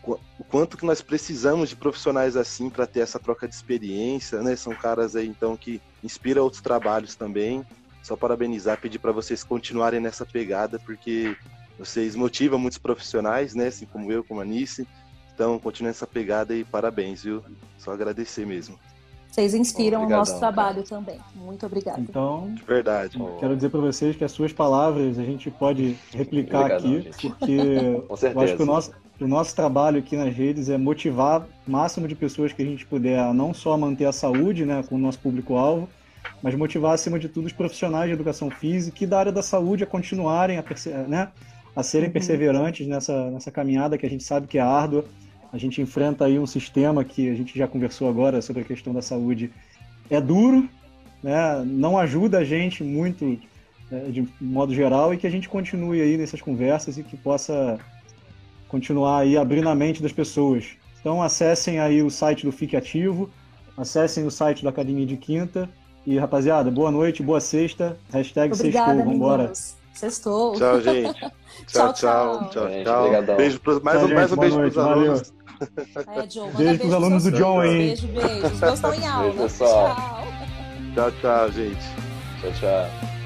o quanto que nós precisamos de profissionais assim para ter essa troca de experiência, né? São caras aí então que inspiram outros trabalhos também. Só parabenizar, pedir para vocês continuarem nessa pegada, porque vocês motivam muitos profissionais, né? Assim como eu, como a Nice. Então, continue nessa pegada e parabéns, viu? Só agradecer mesmo. Vocês inspiram Obrigadão, o nosso cara. trabalho também. Muito obrigada. Então, De verdade. Quero dizer para vocês que as suas palavras a gente pode replicar Obrigadão, aqui, gente. porque eu acho que o nosso, o nosso trabalho aqui nas redes é motivar o máximo de pessoas que a gente puder a não só manter a saúde, né, com o nosso público-alvo, mas motivar, acima de tudo, os profissionais de educação física e da área da saúde a continuarem, a, perse- né, a serem Uhum. perseverantes nessa, nessa caminhada que a gente sabe que é árdua. A gente enfrenta aí um sistema que a gente já conversou agora sobre a questão da saúde. É duro, né, não ajuda a gente muito né, de modo geral e que a gente continue aí nessas conversas e que possa continuar aí abrindo a mente das pessoas. Então acessem aí o site do Fique Ativo, acessem o site da Academia de Quinta e rapaziada, boa noite, boa sexta, hashtag Obrigada, sextou, vambora. Sextou. Tchau, gente. Tchau, Tchau, tchau. tchau. Beijo mais, Tchau, um, mais um beijo noite, valeu. alunos. É, Beijo pros alunos do John aí, hein? Beijo, beijo. Os meus estão em aula. pessoal. Tchau. Tchau, tchau, gente. Tchau, tchau.